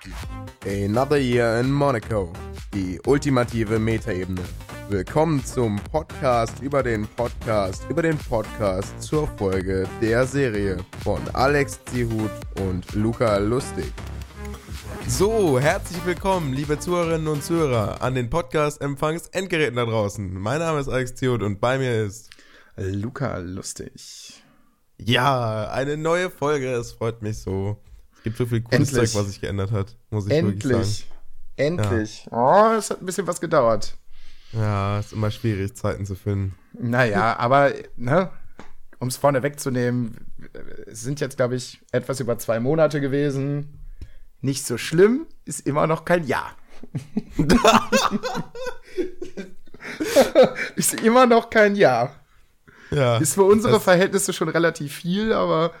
Monkey. Another Year in Monaco. Die ultimative Metaebene. Willkommen zum Podcast über den Podcast über den Podcast zur Folge der Serie von Alex Zihut und Luca Lustig. So, herzlich willkommen, liebe Zuhörerinnen und Zuhörer, an den Podcast-Empfangs-Endgeräten da draußen. Mein Name ist Alex Zihut und bei mir ist Luca Lustig. Ja, eine neue Folge, es freut mich so. Es gibt so viel cooles Zeug, was sich geändert hat, muss ich Endlich. wirklich sagen. Endlich. Ja. Oh, es hat ein bisschen was gedauert. Ja, ist immer schwierig, Zeiten zu finden. Naja, aber, ne, um es vorne wegzunehmen, es sind jetzt, glaube ich, etwas über zwei Monate gewesen. Nicht so schlimm, ist immer noch kein Jahr. ist immer noch kein Jahr. Ja. Ist für unsere Verhältnisse schon relativ viel, aber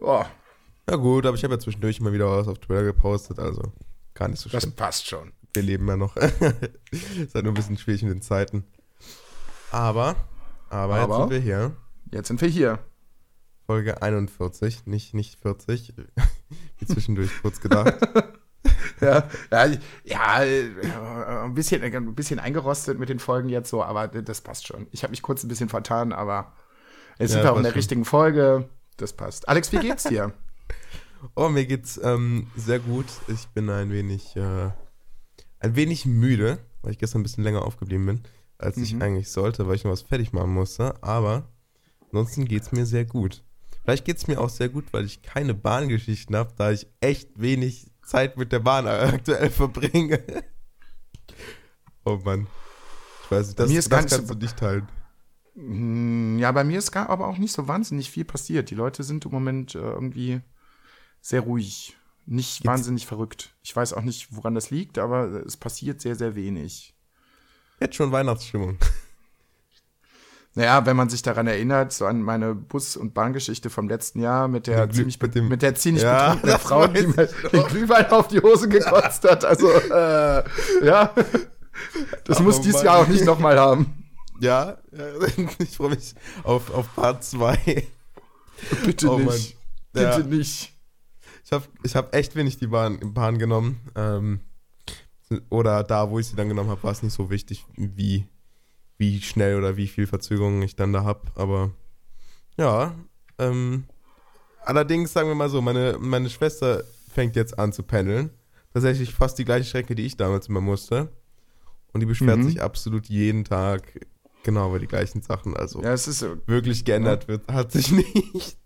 oh, ja gut, aber ich habe ja zwischendurch immer wieder was auf Twitter gepostet, also gar nicht so schlimm. Das passt schon. Wir leben ja noch. ist halt nur ein bisschen schwierig in den Zeiten. Aber, aber, aber jetzt sind wir hier. Jetzt sind wir hier. Folge 41, nicht, nicht 40. Wie zwischendurch kurz gedacht. ja, ja, ja, äh, ein bisschen, ein bisschen eingerostet mit den Folgen jetzt so, aber das passt schon. Ich habe mich kurz ein bisschen vertan, aber jetzt ja, sind wir auch in der schon. richtigen Folge. Das passt. Alex, wie geht's dir? Oh, mir geht's ähm, sehr gut. Ich bin ein wenig, äh, ein wenig müde, weil ich gestern ein bisschen länger aufgeblieben bin, als mhm. ich eigentlich sollte, weil ich noch was fertig machen musste. Aber ansonsten geht's mir sehr gut. Vielleicht geht's mir auch sehr gut, weil ich keine Bahngeschichten habe, da ich echt wenig Zeit mit der Bahn aktuell verbringe. oh Mann. Ich weiß nicht, das, mir ist das kannst du nicht teilen. Hm, ja, bei mir ist gar aber auch nicht so wahnsinnig viel passiert. Die Leute sind im Moment äh, irgendwie sehr ruhig. Nicht Jetzt. wahnsinnig verrückt. Ich weiß auch nicht, woran das liegt, aber es passiert sehr, sehr wenig. Jetzt schon Weihnachtsstimmung. Naja, wenn man sich daran erinnert, so an meine Bus- und Bahngeschichte vom letzten Jahr mit der ziemlich, mit, mit der ziemlich ja, betrunkenen Frau, die mir den Glühwein auf die Hose gekotzt hat. Also, äh, ja, das oh, muss dieses. Jahr auch nicht nochmal haben. Ja, ich freue mich auf, auf Part 2. Bitte oh, nicht. Bitte ja. nicht. Ich habe ich hab echt wenig die Bahn, Bahn genommen. Ähm, oder da, wo ich sie dann genommen habe, war es nicht so wichtig, wie, wie schnell oder wie viel Verzögerung ich dann da habe. Aber ja, ähm, allerdings sagen wir mal so, meine, meine Schwester fängt jetzt an zu pendeln. Tatsächlich fast die gleiche Strecke, die ich damals immer musste. Und die beschwert mhm. sich absolut jeden Tag genau über die gleichen Sachen. Also ja, es ist wirklich geändert ja. wird, hat sich nichts.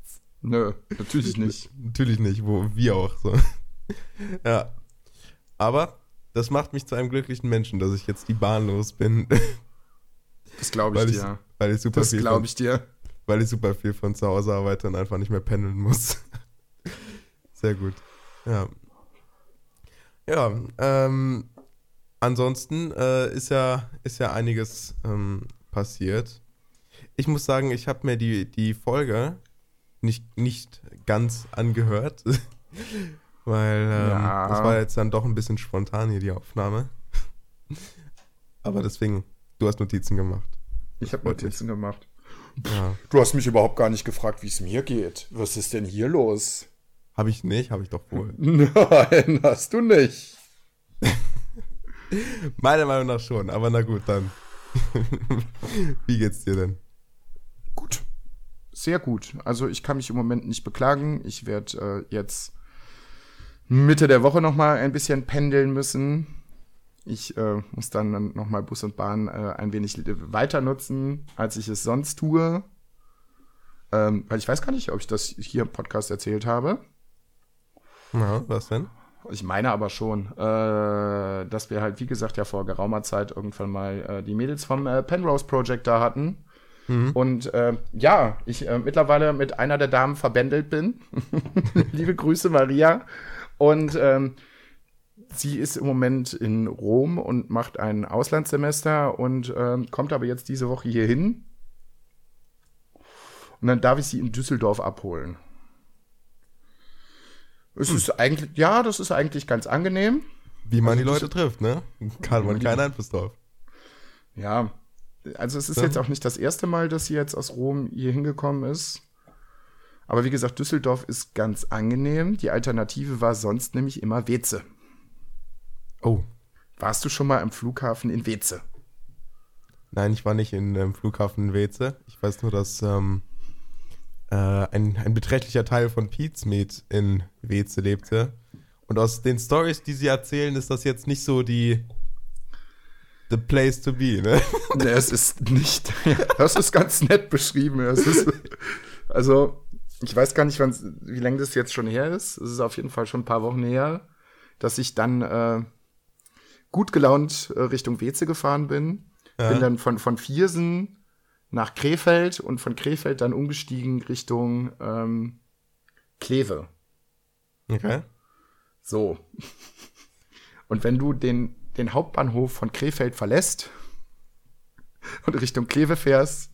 Nö, natürlich nicht. natürlich nicht, wo wir auch so. ja. Aber das macht mich zu einem glücklichen Menschen, dass ich jetzt die Bahn los bin. Das glaube ich, ich, dir. Weil ich super das glaube ich dir. Weil ich super viel von zu Hause arbeite und einfach nicht mehr pendeln muss. Sehr gut. Ja. Ja, ähm, ansonsten äh, ist ja ist ja einiges ähm, passiert. Ich muss sagen, ich habe mir die, die Folge nicht, nicht ganz angehört. Weil ähm, ja. das war jetzt dann doch ein bisschen spontan hier, die Aufnahme. Aber deswegen, du hast Notizen gemacht. Ich habe Notizen gemacht. Ja. Du hast mich überhaupt gar nicht gefragt, wie es mir geht. Was ist denn hier los? Habe ich nicht, habe ich doch wohl. Nein, hast du nicht. Meiner Meinung nach schon, aber na gut, dann. wie geht's dir denn? Gut sehr gut. Also ich kann mich im Moment nicht beklagen. Ich werde äh, jetzt Mitte der Woche noch mal ein bisschen pendeln müssen. Ich äh, muss dann noch mal Bus und Bahn äh, ein wenig weiter nutzen, als ich es sonst tue. Ähm, weil ich weiß gar nicht, ob ich das hier im Podcast erzählt habe. Na, was denn? Ich meine aber schon, äh, dass wir halt, wie gesagt, ja vor geraumer Zeit irgendwann mal äh, die Mädels vom äh, Penrose Project da hatten. Mhm. Und äh, ja, ich äh, mittlerweile mit einer der Damen verbändelt bin. Liebe Grüße, Maria. Und ähm, sie ist im Moment in Rom und macht ein Auslandssemester und äh, kommt aber jetzt diese Woche hier hin. Und dann darf ich sie in Düsseldorf abholen. Es hm. ist eigentlich, ja, das ist eigentlich ganz angenehm. Wie man also die Leute trifft, ne? Kann man keinen Einfluss drauf. Ja, also es ist ja. jetzt auch nicht das erste Mal, dass sie jetzt aus Rom hier hingekommen ist. Aber wie gesagt, Düsseldorf ist ganz angenehm. Die Alternative war sonst nämlich immer Weze. Oh. Warst du schon mal am Flughafen in Weze? Nein, ich war nicht in dem Flughafen in Weze. Ich weiß nur, dass ähm, äh, ein, ein beträchtlicher Teil von Pizmeet in Weze lebte. Und aus den Stories, die sie erzählen, ist das jetzt nicht so die the place to be, ne? Nee, es ist nicht. Das ist ganz nett beschrieben. Ist, also, ich weiß gar nicht, wie lange das jetzt schon her ist. Es ist auf jeden Fall schon ein paar Wochen her, dass ich dann äh, gut gelaunt äh, Richtung Weze gefahren bin. Ja. Bin dann von, von Viersen nach Krefeld und von Krefeld dann umgestiegen Richtung ähm, Kleve. Okay. So. Und wenn du den, den Hauptbahnhof von Krefeld verlässt und Richtung Kleve fährst,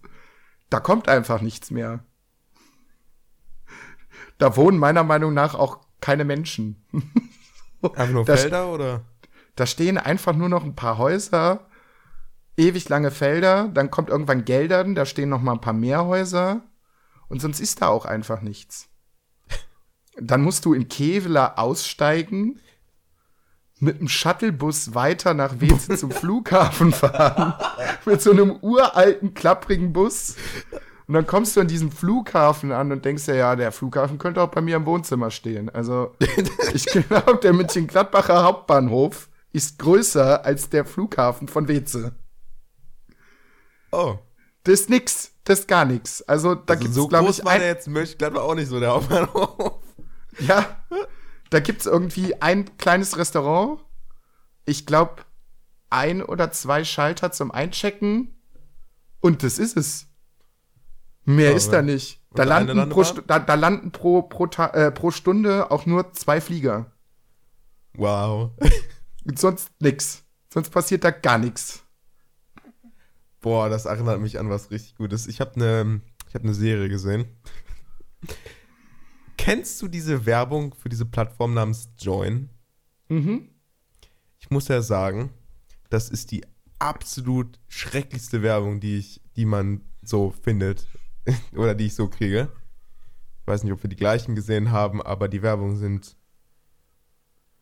da kommt einfach nichts mehr. Da wohnen meiner Meinung nach auch keine Menschen. Einfach nur da Felder oder? Da stehen einfach nur noch ein paar Häuser, ewig lange Felder, dann kommt irgendwann Geldern, da stehen noch mal ein paar mehr Häuser und sonst ist da auch einfach nichts. Dann musst du in Kevela aussteigen, mit dem Shuttlebus weiter nach Weze zum Flughafen fahren. mit so einem uralten, klapprigen Bus. Und dann kommst du an diesem Flughafen an und denkst dir, ja, der Flughafen könnte auch bei mir im Wohnzimmer stehen. Also, ich glaube, der München-Gladbacher Hauptbahnhof ist größer als der Flughafen von Weze. Oh. Das ist nix. Das ist gar nix. Also, da also gibt's, so glaube ich, war der jetzt Mönchengladbach auch nicht so, der Hauptbahnhof. Ja. Da gibt's irgendwie ein kleines Restaurant. Ich glaube, ein oder zwei Schalter zum Einchecken. Und das ist es. Mehr oh, ist da nicht. Da landen, pro, da, da landen pro, pro, äh, pro Stunde auch nur zwei Flieger. Wow. Sonst nix. Sonst passiert da gar nichts. Boah, das erinnert mich an was richtig Gutes. Ich habe eine hab ne Serie gesehen. Kennst du diese Werbung für diese Plattform namens Join? Mhm. Ich muss ja sagen, das ist die absolut schrecklichste Werbung, die ich, die man so findet oder die ich so kriege. Ich weiß nicht, ob wir die gleichen gesehen haben, aber die Werbungen sind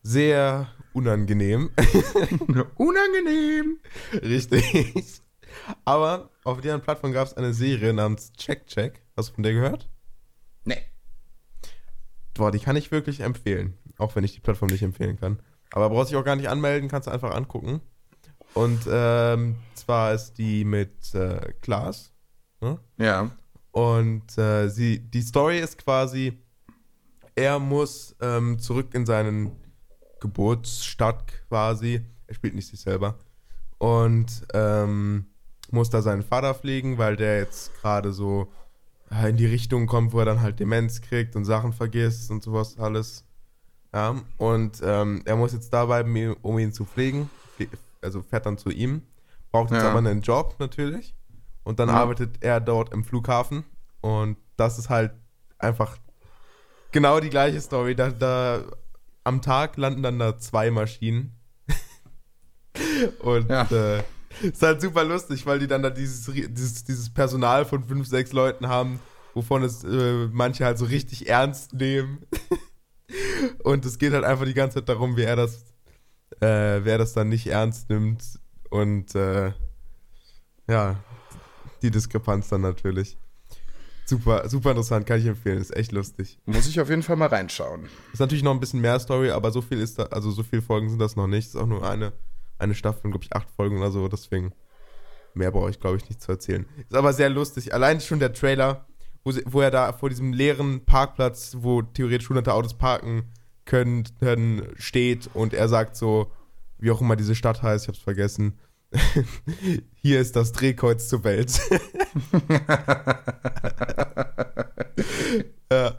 sehr unangenehm. unangenehm! Richtig. Aber auf deren Plattform gab es eine Serie namens Check Check. Hast du von der gehört? Boah, die kann ich wirklich empfehlen. Auch wenn ich die Plattform nicht empfehlen kann. Aber brauchst dich auch gar nicht anmelden, kannst du einfach angucken. Und ähm, zwar ist die mit äh, Klaas. Ne? Ja. Und äh, sie, die Story ist quasi, er muss ähm, zurück in seinen Geburtsstadt quasi. Er spielt nicht sich selber. Und ähm, muss da seinen Vater pflegen, weil der jetzt gerade so in die Richtung kommt, wo er dann halt Demenz kriegt und Sachen vergisst und sowas alles. Ja, und ähm, er muss jetzt dabei, um ihn zu pflegen. Also fährt dann zu ihm. Braucht jetzt ja. aber einen Job natürlich. Und dann ja. arbeitet er dort im Flughafen. Und das ist halt einfach genau die gleiche Story. Da, da am Tag landen dann da zwei Maschinen. und ja. äh, ist halt super lustig, weil die dann da dieses, dieses, dieses Personal von fünf, sechs Leuten haben, wovon es äh, manche halt so richtig ernst nehmen. und es geht halt einfach die ganze Zeit darum, wie er das, äh, wer das dann nicht ernst nimmt. Und äh, ja, die Diskrepanz dann natürlich. Super, super interessant, kann ich empfehlen, ist echt lustig. Muss ich auf jeden Fall mal reinschauen. Ist natürlich noch ein bisschen mehr Story, aber so viel ist da, also so viele Folgen sind das noch nicht. Ist auch nur eine, eine Staffel, glaube ich, acht Folgen oder so, deswegen mehr brauche ich, glaube ich, nicht zu erzählen. Ist aber sehr lustig. Allein schon der Trailer, wo, sie, wo er da vor diesem leeren Parkplatz, wo theoretisch hunderte Autos parken können, steht und er sagt so, wie auch immer diese Stadt heißt, ich habe es vergessen, Hier ist das Drehkreuz zur Welt. ja.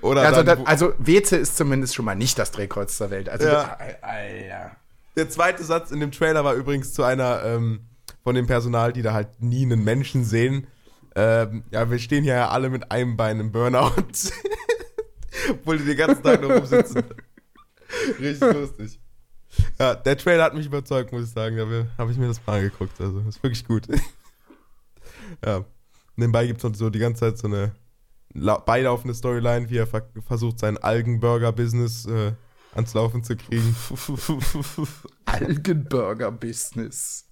Oder also, dann, also Weze ist zumindest schon mal nicht das Drehkreuz zur Welt. Also, ja. Alter. Der zweite Satz in dem Trailer war übrigens zu einer ähm, von dem Personal, die da halt nie einen Menschen sehen. Ähm, ja, wir stehen hier ja alle mit einem Bein im Burnout. Obwohl die den ganzen Tag nur rumsitzen. Richtig lustig. Ja, der Trailer hat mich überzeugt, muss ich sagen. Da habe ich mir das mal angeguckt. Also, ist wirklich gut. ja. Nebenbei gibt es so die ganze Zeit so eine beilaufende Storyline, wie er versucht, sein Algenburger-Business äh, ans Laufen zu kriegen. Algenburger-Business.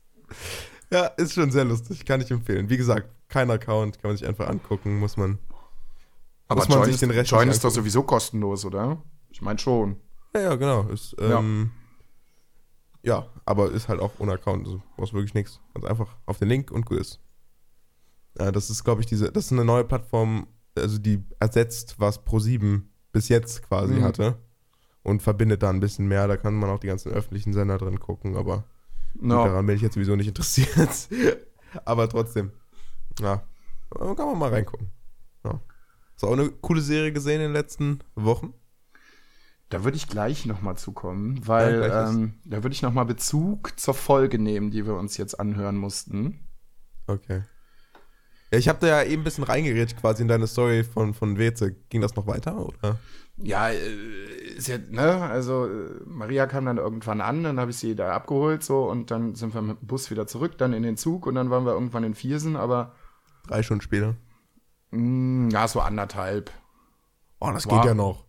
Ja, ist schon sehr lustig, kann ich empfehlen. Wie gesagt, kein Account, kann man sich einfach angucken, muss man. Aber muss man Join, sich den Rest Join ist doch sowieso kostenlos, oder? Ich meine schon. Ja, ja, genau. Ist, Ja. ähm, ja. aber ist halt auch ohne Account. Also brauchst wirklich nichts. Ganz einfach auf den Link und gut ist. Ja, das ist, glaube ich, diese, das ist eine neue Plattform, also die ersetzt, was Pro7 bis jetzt quasi Mhm. hatte. Und verbindet da ein bisschen mehr. Da kann man auch die ganzen öffentlichen Sender drin gucken, aber No. daran bin ich jetzt sowieso nicht interessiert. aber trotzdem. Ja. Kann man mal reingucken. Ja. Hast du auch eine coole Serie gesehen in den letzten Wochen? Da würde ich gleich nochmal zukommen, Ja, weil ist- ähm, da würde ich nochmal Bezug zur Folge nehmen, die wir uns jetzt anhören mussten. Okay. Ja, ich habe da ja eben ein bisschen reingeredet quasi in deine Story von, von Weze. Ging das noch weiter, oder? Ja, äh, ist ja, ne, also äh, Maria kam dann irgendwann an, dann habe ich sie da abgeholt so und dann sind wir mit dem Bus wieder zurück, dann in den Zug und dann waren wir irgendwann in Viersen, aber Drei Stunden später. mh, ja, so anderthalb. Oh, das Wow. geht ja noch.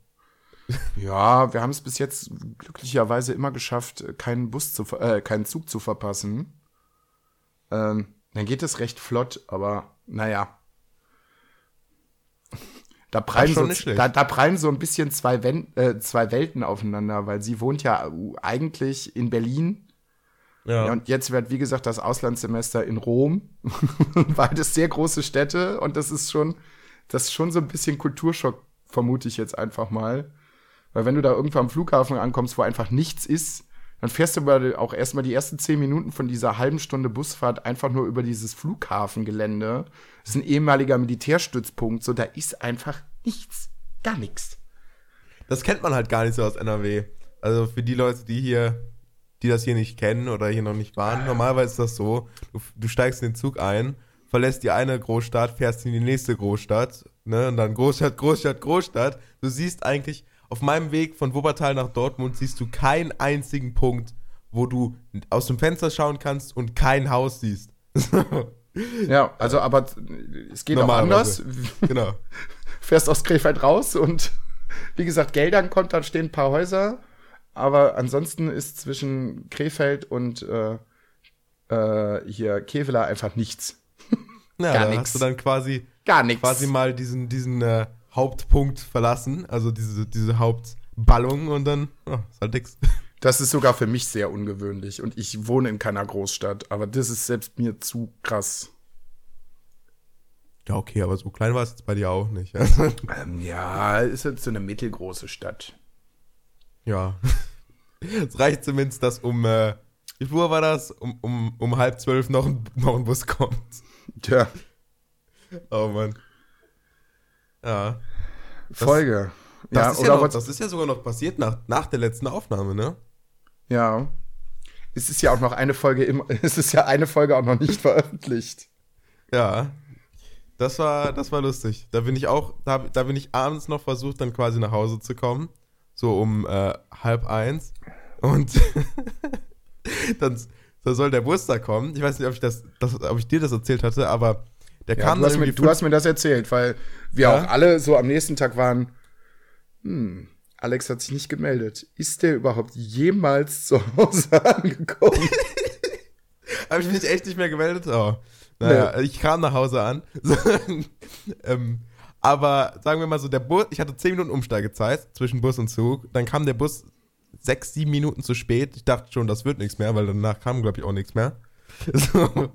Ja, wir haben es bis jetzt glücklicherweise immer geschafft, keinen Bus zu, äh, keinen Zug zu verpassen. Ähm, dann geht es recht flott, aber naja. Da prallen, so, da, da prallen so ein bisschen zwei, Wen äh, zwei Welten aufeinander, weil sie wohnt ja äh, eigentlich in Berlin. Ja. Ja, und jetzt wird, wie gesagt, das Auslandssemester in Rom. Beides sehr große Städte und das ist schon, das ist schon so ein bisschen Kulturschock, vermute ich jetzt einfach mal. Weil wenn du da irgendwo am Flughafen ankommst, wo einfach nichts ist, dann fährst du aber auch erstmal die ersten zehn Minuten von dieser halben Stunde Busfahrt einfach nur über dieses Flughafengelände. Das ist ein ehemaliger Militärstützpunkt, so da ist einfach nichts. Gar nichts. Das kennt man halt gar nicht so aus NRW. Also für die Leute, die hier, die das hier nicht kennen oder hier noch nicht waren, normalerweise ist das so, du, du steigst in den Zug ein, verlässt die eine Großstadt, fährst in die nächste Großstadt, ne, und dann Großstadt, Großstadt, Großstadt. Du siehst eigentlich, auf meinem Weg von Wuppertal nach Dortmund siehst du keinen einzigen Punkt, wo du aus dem Fenster schauen kannst und kein Haus siehst. Ja, also aber es geht auch anders. Genau. fährst aus Krefeld raus und wie gesagt, Geldern kommt, dann stehen ein paar Häuser, aber ansonsten ist zwischen Krefeld und äh, äh, hier Kevela einfach nichts. Ja, Gar nix. hast du dann quasi Gar nichts. quasi mal diesen, diesen äh, Hauptpunkt verlassen, also diese, diese Hauptballung und dann oh, ist halt nix. Das ist sogar für mich sehr ungewöhnlich und ich wohne in keiner Großstadt, aber das ist selbst mir zu krass. Ja, okay, aber so klein war es jetzt bei dir auch nicht. Also, Ähm, ja, ist jetzt so eine mittelgroße Stadt. ja. Es reicht zumindest, dass um, äh, wie Uhr war das? Um, um, um halb zwölf noch ein, noch ein Bus kommt. Tja, Oh Mann. Ja. Folge. Das, ja, ist, ja oder noch, was? das ist ja sogar noch passiert nach, nach der letzten Aufnahme, ne? Ja. Es ist ja auch noch eine Folge im, es ist ja eine Folge auch noch nicht veröffentlicht. Ja. Das war, das war lustig. Da bin ich auch, da, da bin ich abends noch versucht, dann quasi nach Hause zu kommen. So um äh, halb eins. Und dann, dann soll der da kommen. Ich weiß nicht, ob ich, das, das, ob ich dir das erzählt hatte, aber der Ja, kam du, hast mir, du hast mir das erzählt, weil wir Ja? auch alle so am nächsten Tag waren, hm, Alex hat sich nicht gemeldet. Ist der überhaupt jemals zu Hause angekommen? Habe ich mich echt nicht mehr gemeldet? Oh. Naja, ich kam nach Hause an. ähm, aber sagen wir mal so, der Bus, ich hatte 10 Minuten Umsteigezeit zwischen Bus und Zug. Dann kam der Bus 6, 7 Minuten zu spät. Ich dachte schon, das wird nichts mehr, weil danach kam, glaube ich, auch nichts mehr. So.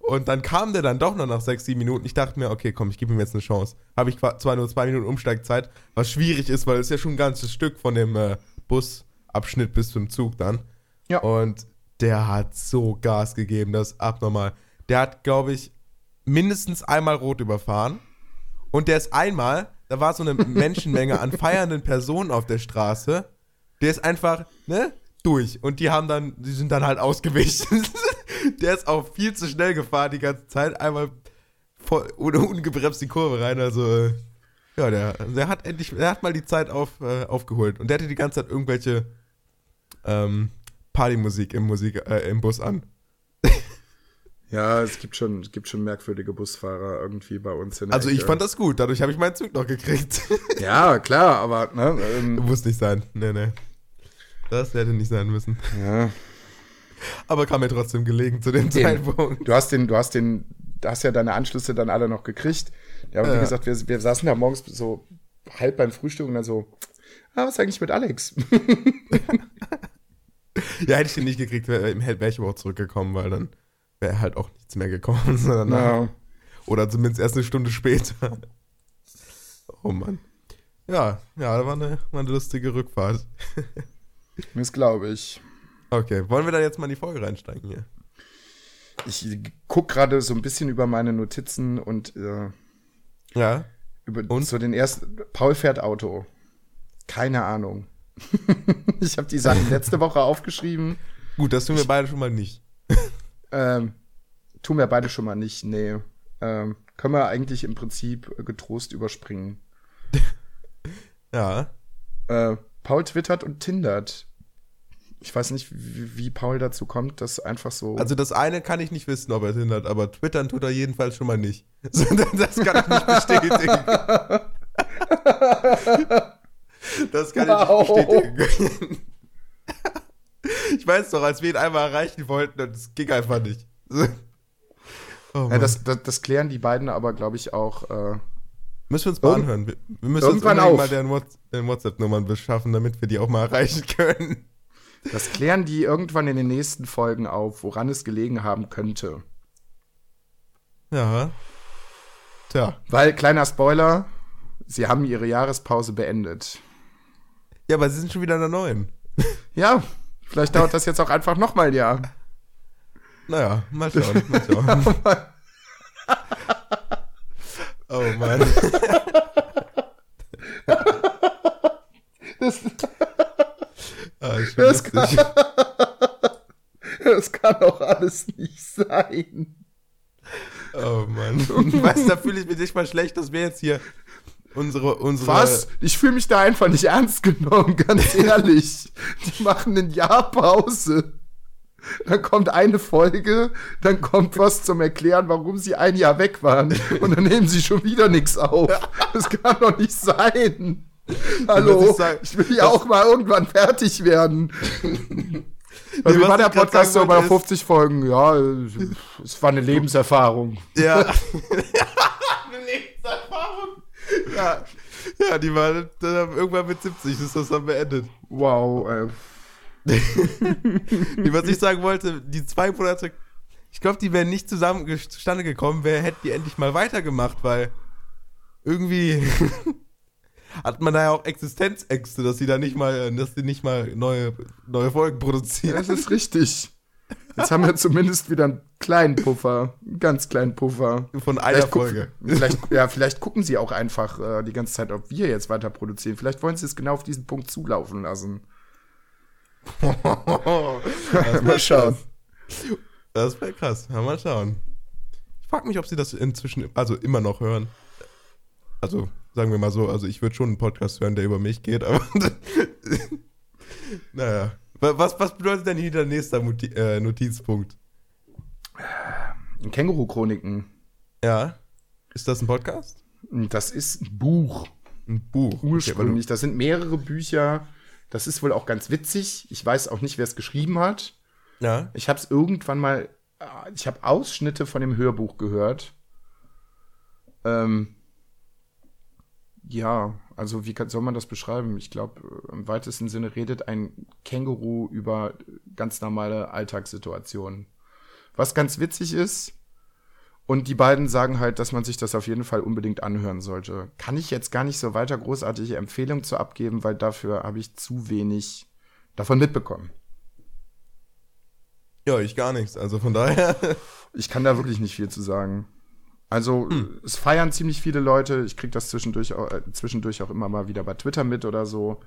Und dann kam der dann doch noch nach 6, 7 Minuten. Ich dachte mir, okay, komm, ich gebe ihm jetzt eine Chance. Habe ich zwar nur 2 Minuten Umsteigzeit, was schwierig ist, weil es ist ja schon ein ganzes Stück von dem äh, Busabschnitt bis zum Zug dann. Ja. Und der hat so Gas gegeben, das ist abnormal. Der hat, glaube ich, mindestens einmal rot überfahren. Und der ist einmal, da war so eine Menschenmenge an feiernden Personen auf der Straße. Der ist einfach, ne, durch. Und die haben dann, die sind dann halt ausgewichen. der ist auch viel zu schnell gefahren die ganze Zeit. Einmal voll, ohne ungebremst die Kurve rein. Also, ja, der, der hat endlich, der hat mal die Zeit auf, äh, aufgeholt. Und der hatte die ganze Zeit irgendwelche ähm, Partymusik im, Musik, äh, im Bus an. ja, es gibt schon, es gibt schon merkwürdige Busfahrer irgendwie bei uns in der Also ich Ecke. fand das gut, dadurch habe ich meinen Zug noch gekriegt. Ja, klar, aber ne, ähm, Muss nicht sein. Nee, nee. Das hätte nicht sein müssen. Ja. Aber kam mir trotzdem gelegen zu dem Den- Zeitpunkt. Du hast den, du hast den, du hast ja deine Anschlüsse dann alle noch gekriegt. Ja, aber wie gesagt, wir, wir saßen da morgens so halb beim Frühstück und dann so, ah, was ist eigentlich mit Alex? Ja, hätte ich den nicht gekriegt, wäre wär ich überhaupt zurückgekommen, weil dann wäre halt auch nichts mehr gekommen. Sondern Ja. Oder zumindest erst eine Stunde später. Oh Mann. Ja, ja, da war eine, war eine lustige Rückfahrt. Das glaube ich. Okay, wollen wir dann jetzt mal in die Folge reinsteigen hier? Ich guck gerade so ein bisschen über meine Notizen und äh, Ja. über Und? so den ersten. Paul fährt Auto. Keine Ahnung. ich habe die Sachen letzte Woche aufgeschrieben. Gut, das tun wir beide schon mal nicht. Ähm, tun wir beide schon mal nicht. Nee. Ähm, können wir eigentlich im Prinzip getrost überspringen. Ja. Äh, Paul twittert und tindert. Ich weiß nicht, wie, wie Paul dazu kommt, das einfach so. Also das eine kann ich nicht wissen, ob er es hindert, aber twittern tut er jedenfalls schon mal nicht. Das kann ich nicht bestätigen. Das kann Wow. ich nicht bestätigen. Ich weiß doch, als wir ihn einmal erreichen wollten, und es ging einfach nicht. Oh ja, das, das, das klären die beiden aber, glaube ich, auch. Äh, müssen wir uns mal anhören. Wir, wir müssen irgendwann uns mal deren, deren WhatsApp-Nummern beschaffen, damit wir die auch mal erreichen können. Das klären die irgendwann in den nächsten Folgen auf, woran es gelegen haben könnte. Ja. Tja. Weil, kleiner Spoiler, sie haben ihre Jahrespause beendet. Ja, aber sie sind schon wieder in der neuen. Ja, vielleicht dauert das jetzt auch einfach nochmal ein Jahr. Naja, mal schauen, mal schauen. oh Mann. Das, Ist schon Das lustig. das kann auch alles nicht sein. Oh Mann. weißt du, da fühle ich mich nicht mal schlecht, dass wir jetzt hier unsere, unsere. Was? Ich fühle mich da einfach nicht ernst genommen, ganz ehrlich. Die machen ein Jahr Pause. Dann kommt eine Folge, dann kommt was zum Erklären, warum sie ein Jahr weg waren. Und dann nehmen sie schon wieder nichts auf. Das kann doch nicht sein. Hallo, ich will ja auch mal irgendwann fertig werden. Also, Nee, war der Podcast so bei wollte, 50 Folgen? Ja, es war eine Lebenserfahrung. Ja. Eine Lebenserfahrung. Ja. Ja, die waren dann irgendwann mit 70 ist das dann beendet. Wow, äh, Nee, Was ich sagen wollte, die zwei Monate, ich glaube, die wären nicht zusammen zustande gekommen, wer hätte die endlich mal weitergemacht, weil irgendwie hat man da ja auch Existenzängste, dass sie da nicht mal, dass die nicht mal neue, neue Folgen produzieren. Das ist richtig. Jetzt haben wir zumindest wieder einen kleinen Puffer. Einen ganz kleinen Puffer. Von einer Vielleicht, Folge. vielleicht, ja, vielleicht gucken sie auch einfach äh, die ganze Zeit, ob wir jetzt weiter produzieren. Vielleicht wollen sie es genau auf diesen Punkt zulaufen lassen. Mal schauen. Das wäre krass. Ja, mal schauen. Ich frage mich, ob sie das inzwischen, also immer noch hören. Also, sagen wir mal so, also ich würde schon einen Podcast hören, der über mich geht, aber naja. Wa- Was, was bedeutet denn hier der nächste Moti äh, Notizpunkt? Känguru-Chroniken. Ja. Ist das ein Podcast? Das ist ein Buch. Ein Buch. Ursprünglich. Das sind mehrere Bücher. Das ist wohl auch ganz witzig. Ich weiß auch nicht, wer es geschrieben hat. Okay, ja. Ich habe es irgendwann mal, äh, ich habe Ausschnitte von dem Hörbuch gehört. Ähm, ja, also wie kann, soll man das beschreiben? Ich glaube, im weitesten Sinne redet ein Känguru über ganz normale Alltagssituationen. Was ganz witzig ist. Und die beiden sagen halt, dass man sich das auf jeden Fall unbedingt anhören sollte. Kann ich jetzt gar nicht so weiter großartige Empfehlungen zu abgeben, weil dafür habe ich zu wenig davon mitbekommen. Ja, ich gar nichts. Also von daher. Ich kann da wirklich nicht viel zu sagen. Also, es feiern ziemlich viele Leute. Ich kriege das zwischendurch auch, äh, zwischendurch auch immer mal wieder bei Twitter mit oder so.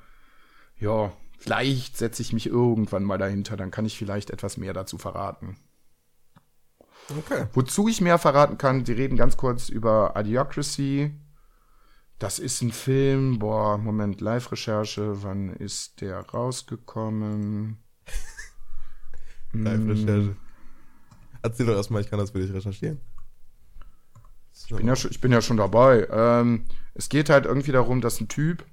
Ja, vielleicht setze ich mich irgendwann mal dahinter, dann kann ich vielleicht etwas mehr dazu verraten. Okay. Wozu ich mehr verraten kann, die reden ganz kurz über Idiocracy. Das ist ein Film, boah, Moment, Live-Recherche, wann ist der rausgekommen? Live-Recherche. Erzähl doch erstmal, ich kann das für dich recherchieren. Ich bin ja schon, ich bin ja schon dabei. Ähm, es geht halt irgendwie darum, dass ein Typ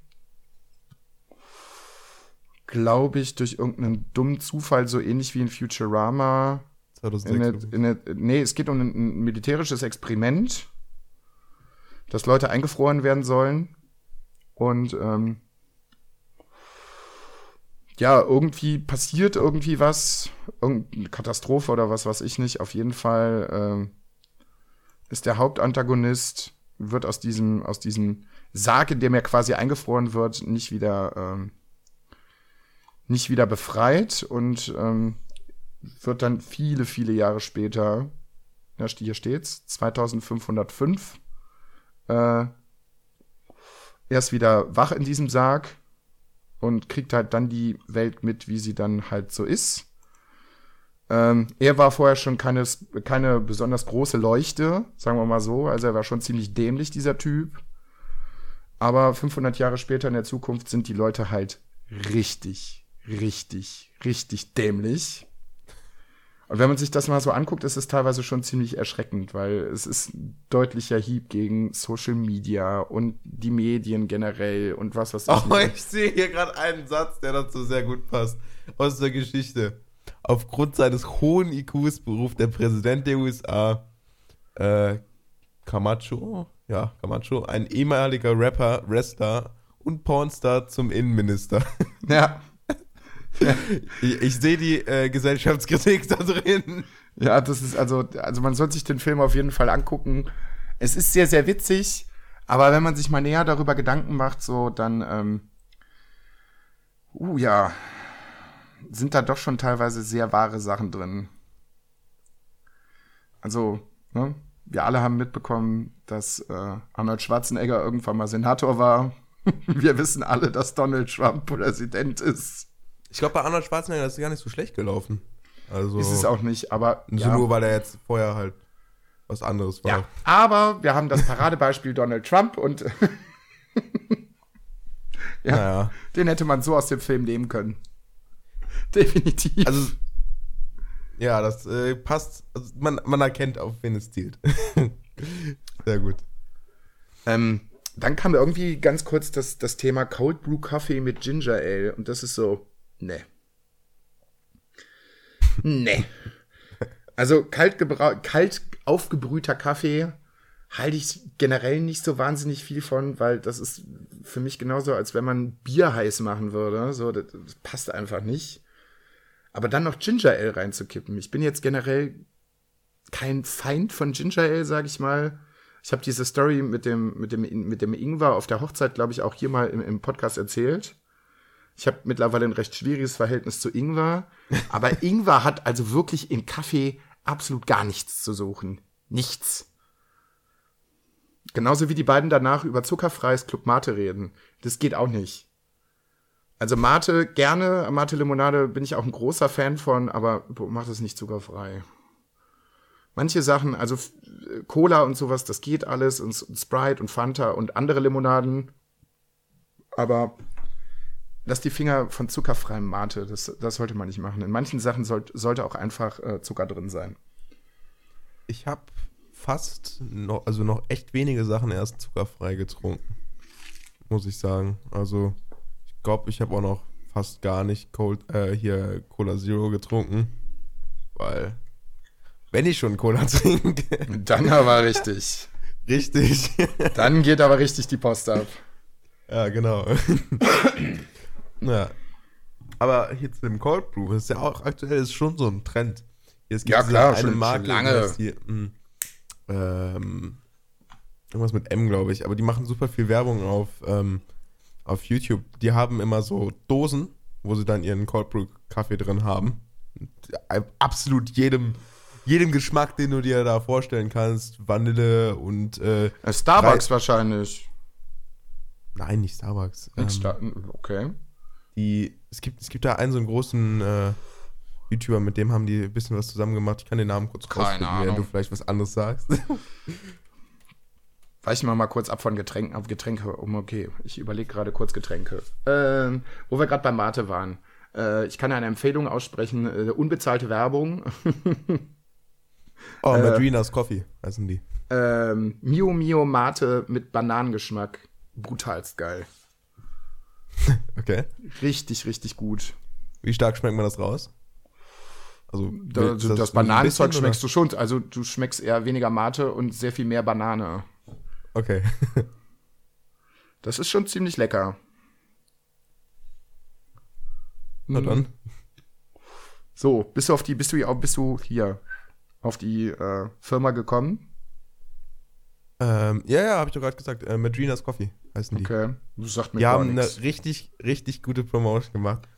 glaube ich, durch irgendeinen dummen Zufall, so ähnlich wie in Futurama. 2006. In eine, in eine, nee, es geht um ein, ein militärisches Experiment, dass Leute eingefroren werden sollen. Und ähm, ja, irgendwie passiert irgendwie was, irgendeine Katastrophe oder was weiß ich nicht. Auf jeden Fall äh, ist der Hauptantagonist, wird aus diesem, aus diesem Sarg, in dem er quasi eingefroren wird, nicht wieder, ähm, nicht wieder befreit und ähm, wird dann viele, viele Jahre später, ja, hier steht's, 2505, äh, erst wieder wach in diesem Sarg und kriegt halt dann die Welt mit, wie sie dann halt so ist. Ähm, er war vorher schon keine, keine besonders große Leuchte, sagen wir mal so. Also er war schon ziemlich dämlich, dieser Typ. Aber 500 Jahre später in der Zukunft sind die Leute halt richtig, richtig, richtig dämlich. Und wenn man sich das mal so anguckt, ist es teilweise schon ziemlich erschreckend, weil es ist ein deutlicher Hieb gegen Social Media und die Medien generell und was was. Oh, ich sehe hier gerade einen Satz, der dazu sehr gut passt aus der Geschichte. Aufgrund seines hohen IQs beruft der Präsident der USA äh, Camacho, ja, Camacho, ein ehemaliger Rapper, Wrestler und Pornstar zum Innenminister. Ja. ich, ich sehe die äh, Gesellschaftskritik da drin. Ja, das ist also, also man sollte sich den Film auf jeden Fall angucken. Es ist sehr, sehr witzig, aber wenn man sich mal näher darüber Gedanken macht, so, dann, ähm, uh, ja, sind da doch schon teilweise sehr wahre Sachen drin. Also, ne, wir alle haben mitbekommen, dass äh, Arnold Schwarzenegger irgendwann mal Senator war. wir wissen alle, dass Donald Trump Präsident ist. Ich glaube, bei Arnold Schwarzenegger ist es gar nicht so schlecht gelaufen. Also, ist es auch nicht, aber. So ja. nur, weil er jetzt vorher halt was anderes war. Ja, aber wir haben das Paradebeispiel Donald Trump und. ja, naja. den hätte man so aus dem Film nehmen können. Definitiv. Also. Ja, das äh, passt. Also man, man erkennt, auf wen es zielt. Sehr gut. Ähm, dann kam irgendwie ganz kurz das, das Thema Cold Brew Kaffee mit Ginger Ale. Und das ist so. Nee. Nee. Also kalt, kalt aufgebrühter Kaffee halte ich generell nicht so wahnsinnig viel von, weil das ist für mich genauso, als wenn man Bier heiß machen würde. So, das, das passt einfach nicht. Aber dann noch Ginger Ale reinzukippen. Ich bin jetzt generell kein Feind von Ginger Ale, sag ich mal. Ich habe diese Story mit dem, mit dem, mit dem Ingwer auf der Hochzeit, glaube ich, auch hier mal im, im Podcast erzählt. Ich habe mittlerweile ein recht schwieriges Verhältnis zu Ingwer. Aber Ingwer hat also wirklich in Kaffee absolut gar nichts zu suchen. Nichts. Genauso wie die beiden danach über zuckerfreies Club Mate reden. Das geht auch nicht. Also Mate gerne, Mate Limonade bin ich auch ein großer Fan von, aber macht es nicht zuckerfrei. Manche Sachen, also Cola und sowas, das geht alles und Sprite und Fanta und andere Limonaden. Aber lass die Finger von zuckerfreiem Mate. Das, das sollte man nicht machen. In manchen Sachen soll, sollte auch einfach äh, Zucker drin sein. Ich habe fast noch, also noch echt wenige Sachen erst zuckerfrei getrunken. Muss ich sagen. Also, ich glaube, ich habe auch noch fast gar nicht Cold, äh, hier Cola Zero getrunken. Weil, wenn ich schon Cola trinke. Dann aber richtig. richtig. Dann geht aber richtig die Post ab. Ja, genau. Ja. Aber hier zu dem Cold Brew, das ist ja auch aktuell ist schon so ein Trend. Jetzt gibt ja, klar, eine schon, Marke, schon lange. Mh, ähm, irgendwas mit M, glaube ich, aber die machen super viel Werbung auf, ähm, auf YouTube. Die haben immer so Dosen, wo sie dann ihren Cold Brew Kaffee drin haben. Absolut jedem, jedem Geschmack, den du dir da vorstellen kannst. Vanille und äh, Starbucks wahrscheinlich. Nein, nicht Starbucks. Ähm, Star okay die, es gibt, es gibt da einen so einen großen äh, YouTuber, mit dem haben die ein bisschen was zusammen gemacht. Ich kann den Namen kurz rausfinden, wenn du vielleicht was anderes sagst. Weichen wir mal kurz ab von Getränken auf Getränke um. Okay, ich überlege gerade kurz Getränke. Ähm, wo wir gerade bei Mate waren. Äh, ich kann eine Empfehlung aussprechen: äh, unbezahlte Werbung. oh, Madrinas Coffee heißen die. Ähm, Mio Mio Mate mit Bananengeschmack. Brutalst geil. Okay. Richtig, richtig gut. Wie stark schmeckt man das raus? Also da, das, das Bananenzeug schmeckst du schon. Also du schmeckst eher weniger Mate und sehr viel mehr Banane. Okay. das ist schon ziemlich lecker. Na dann. So, bist du auf die, bist du, bist du hier auf die äh, Firma gekommen? Ähm, ja, ja, habe ich doch gerade gesagt. Äh, Madrinas Coffee heißen die. Okay, du sagst mir Die haben nichts. eine richtig, richtig gute Promotion gemacht.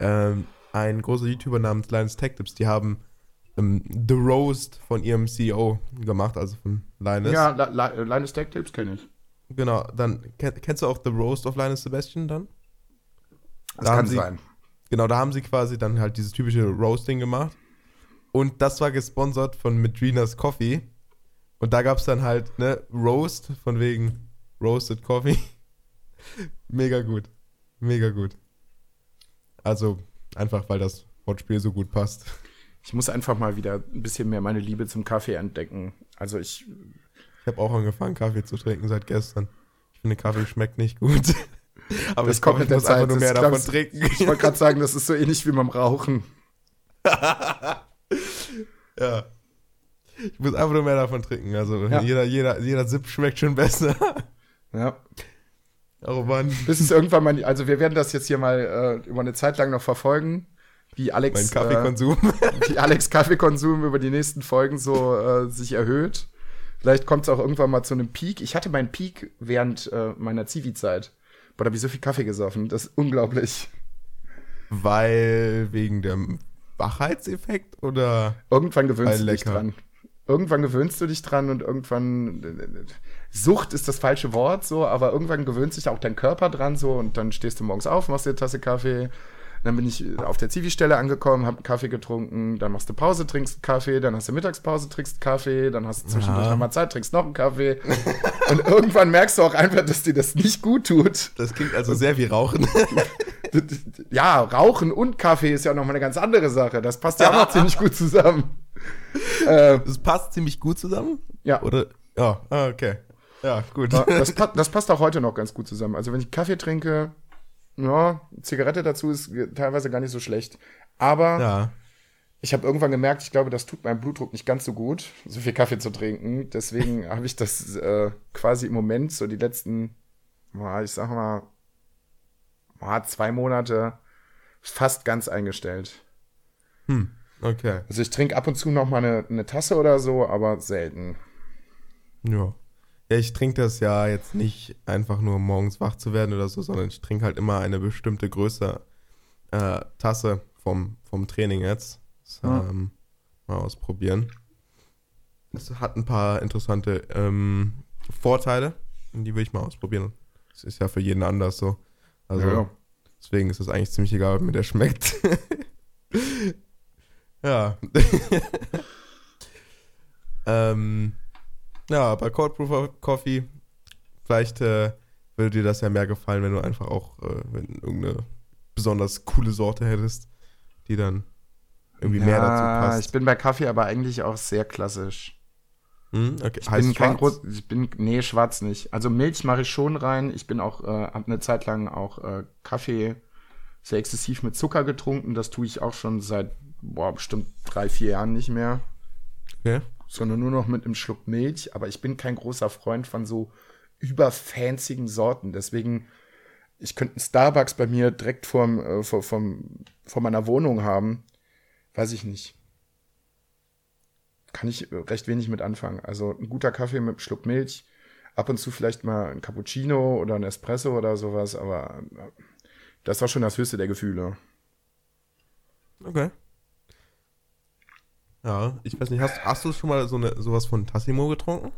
Ähm, ein großer YouTuber namens Linus Tech Tips, die haben ähm, The Roast von ihrem CEO gemacht, also von Linus. Ja, La- Linus Tech Tips kenne ich. Genau, dann kenn, kennst du auch The Roast of Linus Sebastian dann? Das Da kann sie- sein. Genau, da haben sie quasi dann halt dieses typische Roasting gemacht. Und das war gesponsert von Madrinas Coffee. Und da gab es dann halt, ne, Roast von wegen Roasted Coffee. Mega gut. Mega gut. Also einfach, weil das Wortspiel so gut passt. Ich muss einfach mal wieder ein bisschen mehr meine Liebe zum Kaffee entdecken. Also ich, Ich habe auch angefangen, Kaffee zu trinken seit gestern. Ich finde, Kaffee schmeckt nicht gut. Aber ich, kommt mit der muss einfach Zeit. nur mehr davon glaubst- trinken. ich wollte gerade sagen, das ist so ähnlich wie beim Rauchen. Ja. Ich muss einfach nur mehr davon trinken. Also Ja. jeder, jeder, jeder Sip schmeckt schon besser. Ja. Oh Mann. Bis es irgendwann mal, also wir werden das jetzt hier mal äh, über eine Zeit lang noch verfolgen, wie Mein Alex, Kaffeekonsum. äh, wie Alex Kaffeekonsum über die nächsten Folgen so äh, sich erhöht. Vielleicht kommt es auch irgendwann mal zu einem Peak. Ich hatte meinen Peak während äh, meiner Zivi-Zeit. Boah, da habe ich so viel Kaffee gesoffen. Das ist unglaublich. Weil wegen dem Wachheitseffekt oder? Irgendwann gewöhnst du dich dran. Irgendwann gewöhnst du dich dran und irgendwann Sucht ist das falsche Wort so, aber irgendwann gewöhnt sich auch dein Körper dran so und dann stehst du morgens auf, machst dir eine Tasse Kaffee. Dann bin ich auf der Zivi-Stelle angekommen, hab einen Kaffee getrunken, dann machst du Pause, trinkst Kaffee, dann hast du Mittagspause, trinkst Kaffee, dann hast du zwischendurch Ja. nochmal Zeit, trinkst noch einen Kaffee. und irgendwann merkst du auch einfach, dass dir das nicht gut tut. Das klingt also sehr wie Rauchen. Ja, Rauchen und Kaffee ist ja nochmal eine ganz andere Sache. Das passt ja auch noch ziemlich gut zusammen. Äh, Das passt ziemlich gut zusammen. ja, Oder? Ja, ah, okay. Ja, gut. Das, das passt auch heute noch ganz gut zusammen. Also wenn ich Kaffee trinke, ja, Zigarette dazu ist teilweise gar nicht so schlecht. Aber Ja. ich habe irgendwann gemerkt, ich glaube, das tut meinem Blutdruck nicht ganz so gut, so viel Kaffee zu trinken. Deswegen habe ich das äh, quasi im Moment so die letzten, ich sag mal, zwei Monate fast ganz eingestellt. Hm. Okay. Also ich trinke ab und zu noch mal eine, eine Tasse oder so, aber selten. Ja. Ja, ich trinke das ja jetzt nicht einfach nur um morgens wach zu werden oder so, sondern ich trinke halt immer eine bestimmte Größe äh, Tasse vom, vom Training jetzt. Das, ähm, mal ausprobieren. Das hat ein paar interessante ähm, Vorteile, und die will ich mal ausprobieren. Das ist ja für jeden anders so. Also Ja. deswegen ist es eigentlich ziemlich egal, ob mir der schmeckt. ja. ähm, ja, bei Cold Brew Coffee, vielleicht äh, würde dir das ja mehr gefallen, wenn du einfach auch äh, wenn irgendeine besonders coole Sorte hättest, die dann irgendwie mehr dazu passt. Ich bin bei Kaffee aber eigentlich auch sehr klassisch. Hm, okay. Ich Heißt bin kein groß, ich bin, nee, schwarz nicht. Also Milch mache ich schon rein. Ich bin auch, äh, hab eine Zeit lang auch äh, Kaffee sehr exzessiv mit Zucker getrunken. Das tue ich auch schon seit, boah, bestimmt drei, vier Jahren nicht mehr. Okay. Sondern nur noch mit einem Schluck Milch. Aber ich bin kein großer Freund von so überfanzigen Sorten. Deswegen, ich könnte einen Starbucks bei mir direkt vorm, äh, vor, vom, vor meiner Wohnung haben. Weiß ich nicht kann ich recht wenig mit anfangen. Also ein guter Kaffee mit einem Schluck Milch, ab und zu vielleicht mal ein Cappuccino oder ein Espresso oder sowas, aber äh, das war schon das höchste der Gefühle. Okay. Ja, ich weiß nicht, hast, hast du schon mal so eine, sowas von Tassimo getrunken?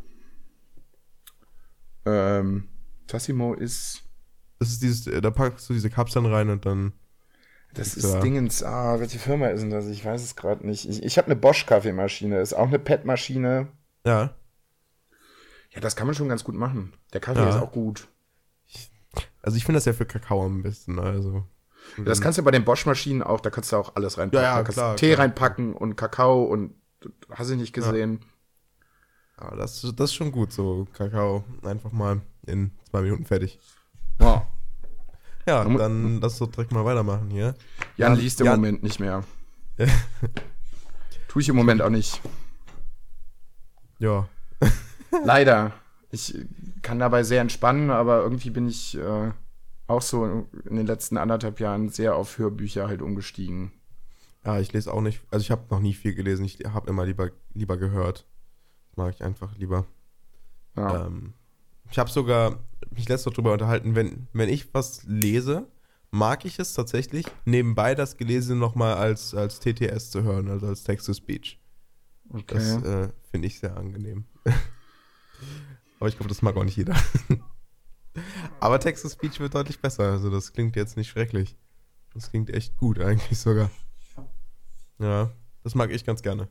Ähm, Tassimo ist, Das ist dieses, äh, da packst du diese Kapseln rein und dann. das ist Dingens, ah, welche Firma ist denn das? Ich weiß es gerade nicht. Ich, ich habe eine Bosch-Kaffeemaschine, ist auch eine PET-Maschine. Ja. Ja, das kann man schon ganz gut machen. Der Kaffee Ja. ist auch gut. Also ich finde das ja für Kakao am besten, also. Das kannst du bei den Bosch-Maschinen auch, da kannst du auch alles reinpacken. Ja, ja, da kannst klar, du Tee klar. reinpacken und Kakao und hast du nicht gesehen. Aber das, das ist schon gut, so Kakao einfach mal in zwei Minuten fertig. Ja. Ja, dann lass doch direkt mal weitermachen hier. Jan, Jan liest im Jan. Moment nicht mehr. Tue ich im Moment auch nicht. Ja. Leider. Ich kann dabei sehr entspannen, aber irgendwie bin ich äh, auch so in den letzten anderthalb Jahren sehr auf Hörbücher halt umgestiegen. Ja, ich lese auch nicht, also ich habe noch nie viel gelesen, ich habe immer lieber, lieber gehört. Mag ich einfach lieber. Ja. Ähm, ich habe sogar mich letztes Mal drüber unterhalten, wenn, wenn ich was lese, mag ich es tatsächlich, nebenbei das Gelesene nochmal als, als TTS zu hören, also als Text-to-Speech. Okay. Das äh, finde ich sehr angenehm. Aber ich glaube, das mag auch nicht jeder. Aber Text-to-Speech wird deutlich besser, also das klingt jetzt nicht schrecklich. Das klingt echt gut eigentlich sogar. Ja, das mag ich ganz gerne.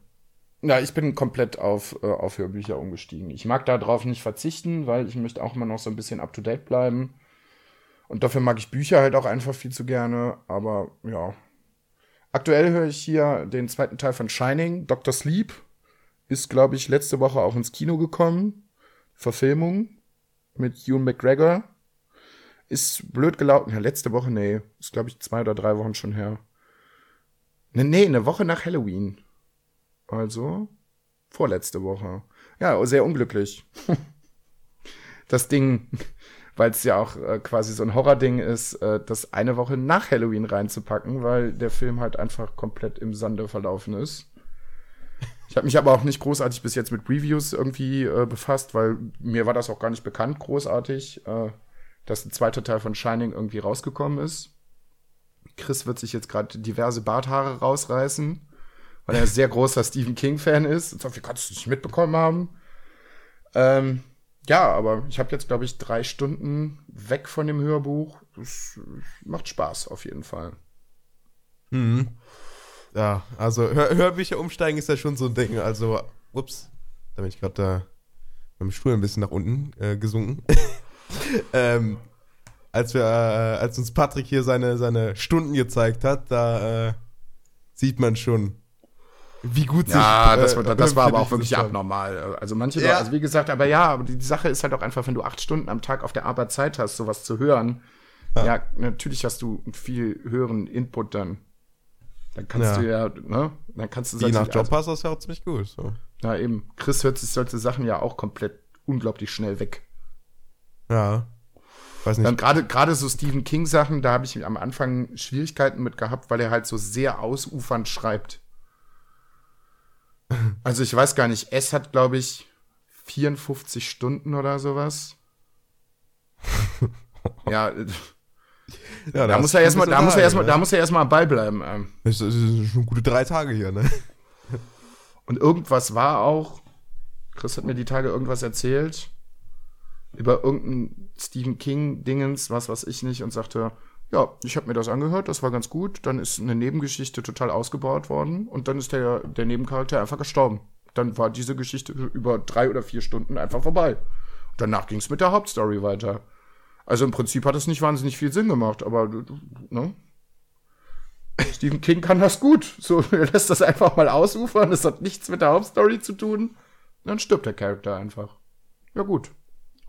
Ja, ich bin komplett auf, äh, auf Hörbücher umgestiegen. Ich mag darauf nicht verzichten, weil ich möchte auch immer noch so ein bisschen up to date bleiben. Und dafür mag ich Bücher halt auch einfach viel zu gerne. Aber ja. Aktuell höre ich hier den zweiten Teil von Shining, Dr. Sleep. Ist, glaube ich, letzte Woche auch ins Kino gekommen. Verfilmung mit Ewan McGregor. Ist blöd gelaufen. Ja, letzte Woche, nee. Ist, glaube ich, zwei oder drei Wochen schon her. Nee, nee, eine Woche nach Halloween. Also vorletzte Woche. Ja, sehr unglücklich. das Ding, weil es ja auch äh, quasi so ein Horror-Ding ist, äh, das eine Woche nach Halloween reinzupacken, weil der Film halt einfach komplett im Sande verlaufen ist. Ich habe mich aber auch nicht großartig bis jetzt mit Reviews irgendwie äh, befasst, weil mir war das auch gar nicht bekannt, großartig, äh, dass ein zweiter Teil von Shining irgendwie rausgekommen ist. Chris wird sich jetzt gerade diverse Barthaare rausreißen weil er ein sehr großer Stephen King-Fan ist. So viel kannst du nicht mitbekommen haben. Ähm, ja, aber ich habe jetzt, glaube ich, drei Stunden weg von dem Hörbuch. Das macht Spaß auf jeden Fall. Mhm. Ja, also Hör Hörbücher umsteigen ist ja schon so ein Ding. Also, ups, da bin ich gerade da mit dem Stuhl ein bisschen nach unten äh, gesunken. ähm, als wir, äh, als uns Patrick hier seine, seine Stunden gezeigt hat, da äh, sieht man schon, wie gut sich. Ja, das, äh, das war aber auch wirklich abnormal. Also manche, ja. also wie gesagt, aber ja, aber die Sache ist halt auch einfach, wenn du acht Stunden am Tag auf der Arbeit Zeit hast, sowas zu hören, ja, ja natürlich hast du einen viel höheren Input dann. Dann kannst ja. du ja, ne? Dann kannst du Je nach Job passt das ja auch ziemlich gut. So. Ja, eben. Chris hört sich solche Sachen ja auch komplett unglaublich schnell weg. Ja. Weiß nicht. Dann gerade gerade so Stephen King Sachen, da habe ich am Anfang Schwierigkeiten mit gehabt, weil er halt so sehr ausufernd schreibt. Also ich weiß gar nicht, S hat, glaube ich, 54 Stunden oder sowas. ja. ja da, muss er erstmal, da muss er erstmal, da muss er erstmal am Ball bleiben. Ähm. Das ist schon gute drei Tage hier, ne? Und irgendwas war auch, Chris hat mir die Tage irgendwas erzählt über irgendein Stephen King Dingens, was weiß ich nicht, und sagte, ja, ich habe mir das angehört, das war ganz gut. Dann ist eine Nebengeschichte total ausgebaut worden und dann ist der, der Nebencharakter einfach gestorben. Dann war diese Geschichte über drei oder vier Stunden einfach vorbei. Danach ging es mit der Hauptstory weiter. Also im Prinzip hat es nicht wahnsinnig viel Sinn gemacht, aber ne? Stephen King kann das gut. So, er lässt das einfach mal ausufern, es hat nichts mit der Hauptstory zu tun. Dann stirbt der Charakter einfach. Ja, gut.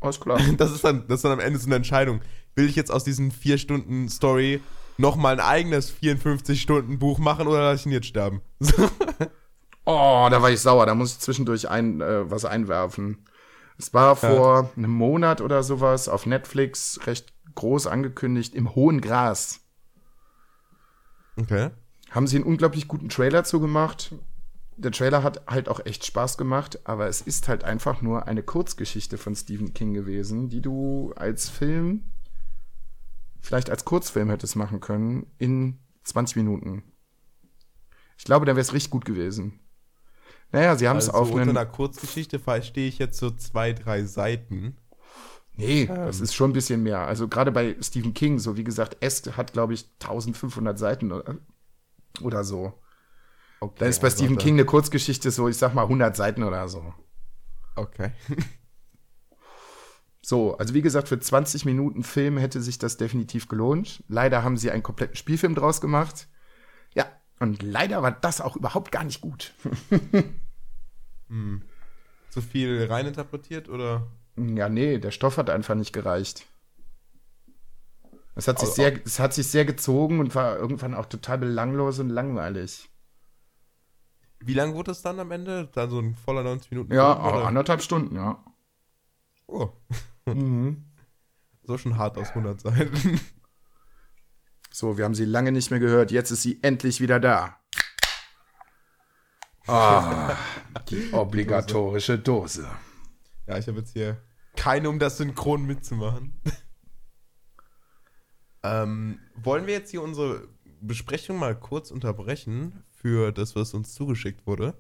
Alles klar. Das ist dann, das ist dann am Ende so eine Entscheidung will ich jetzt aus diesen vier Stunden Story nochmal ein eigenes 54 Stunden Buch machen oder lasse ich ihn jetzt sterben? oh, da war ich sauer. Da muss ich zwischendurch ein, äh, was einwerfen. Es war vor ja. einem Monat oder sowas auf Netflix recht groß angekündigt im hohen Gras. Okay. Haben sie einen unglaublich guten Trailer zugemacht. Der Trailer hat halt auch echt Spaß gemacht, aber es ist halt einfach nur eine Kurzgeschichte von Stephen King gewesen, die du als Film vielleicht als Kurzfilm hättest machen können in 20 Minuten. Ich glaube, dann wäre es richtig gut gewesen. Naja, sie haben es also auf einen. Unter einer Kurzgeschichte verstehe ich jetzt so zwei, drei Seiten. Nee, ähm. das ist schon ein bisschen mehr. Also gerade bei Stephen King, so wie gesagt, S hat, glaube ich, 1500 Seiten oder, oder so. Okay, dann ist bei Stephen King eine Kurzgeschichte so, ich sag mal, 100 Seiten oder so. Okay. So, also wie gesagt, für 20 Minuten Film hätte sich das definitiv gelohnt. Leider haben sie einen kompletten Spielfilm draus gemacht. Und leider war das auch überhaupt gar nicht gut. hm. Zu viel reininterpretiert oder? Ja, nee, der Stoff hat einfach nicht gereicht. Es hat, sich also, sehr, es hat sich sehr gezogen und war irgendwann auch total belanglos und langweilig. Wie lang wurde es dann am Ende? Dann so ein voller 90 Minuten? Ja, Film, anderthalb Stunden, ja. Oh. Mhm. So schon hart aus 100 Seiten. So, wir haben sie lange nicht mehr gehört. Jetzt ist sie endlich wieder da. Ah, die obligatorische Dose. Ja, ich habe jetzt hier keine, um das Synchron mitzumachen. ähm, wollen wir jetzt hier unsere Besprechung mal kurz unterbrechen für das, was uns zugeschickt wurde?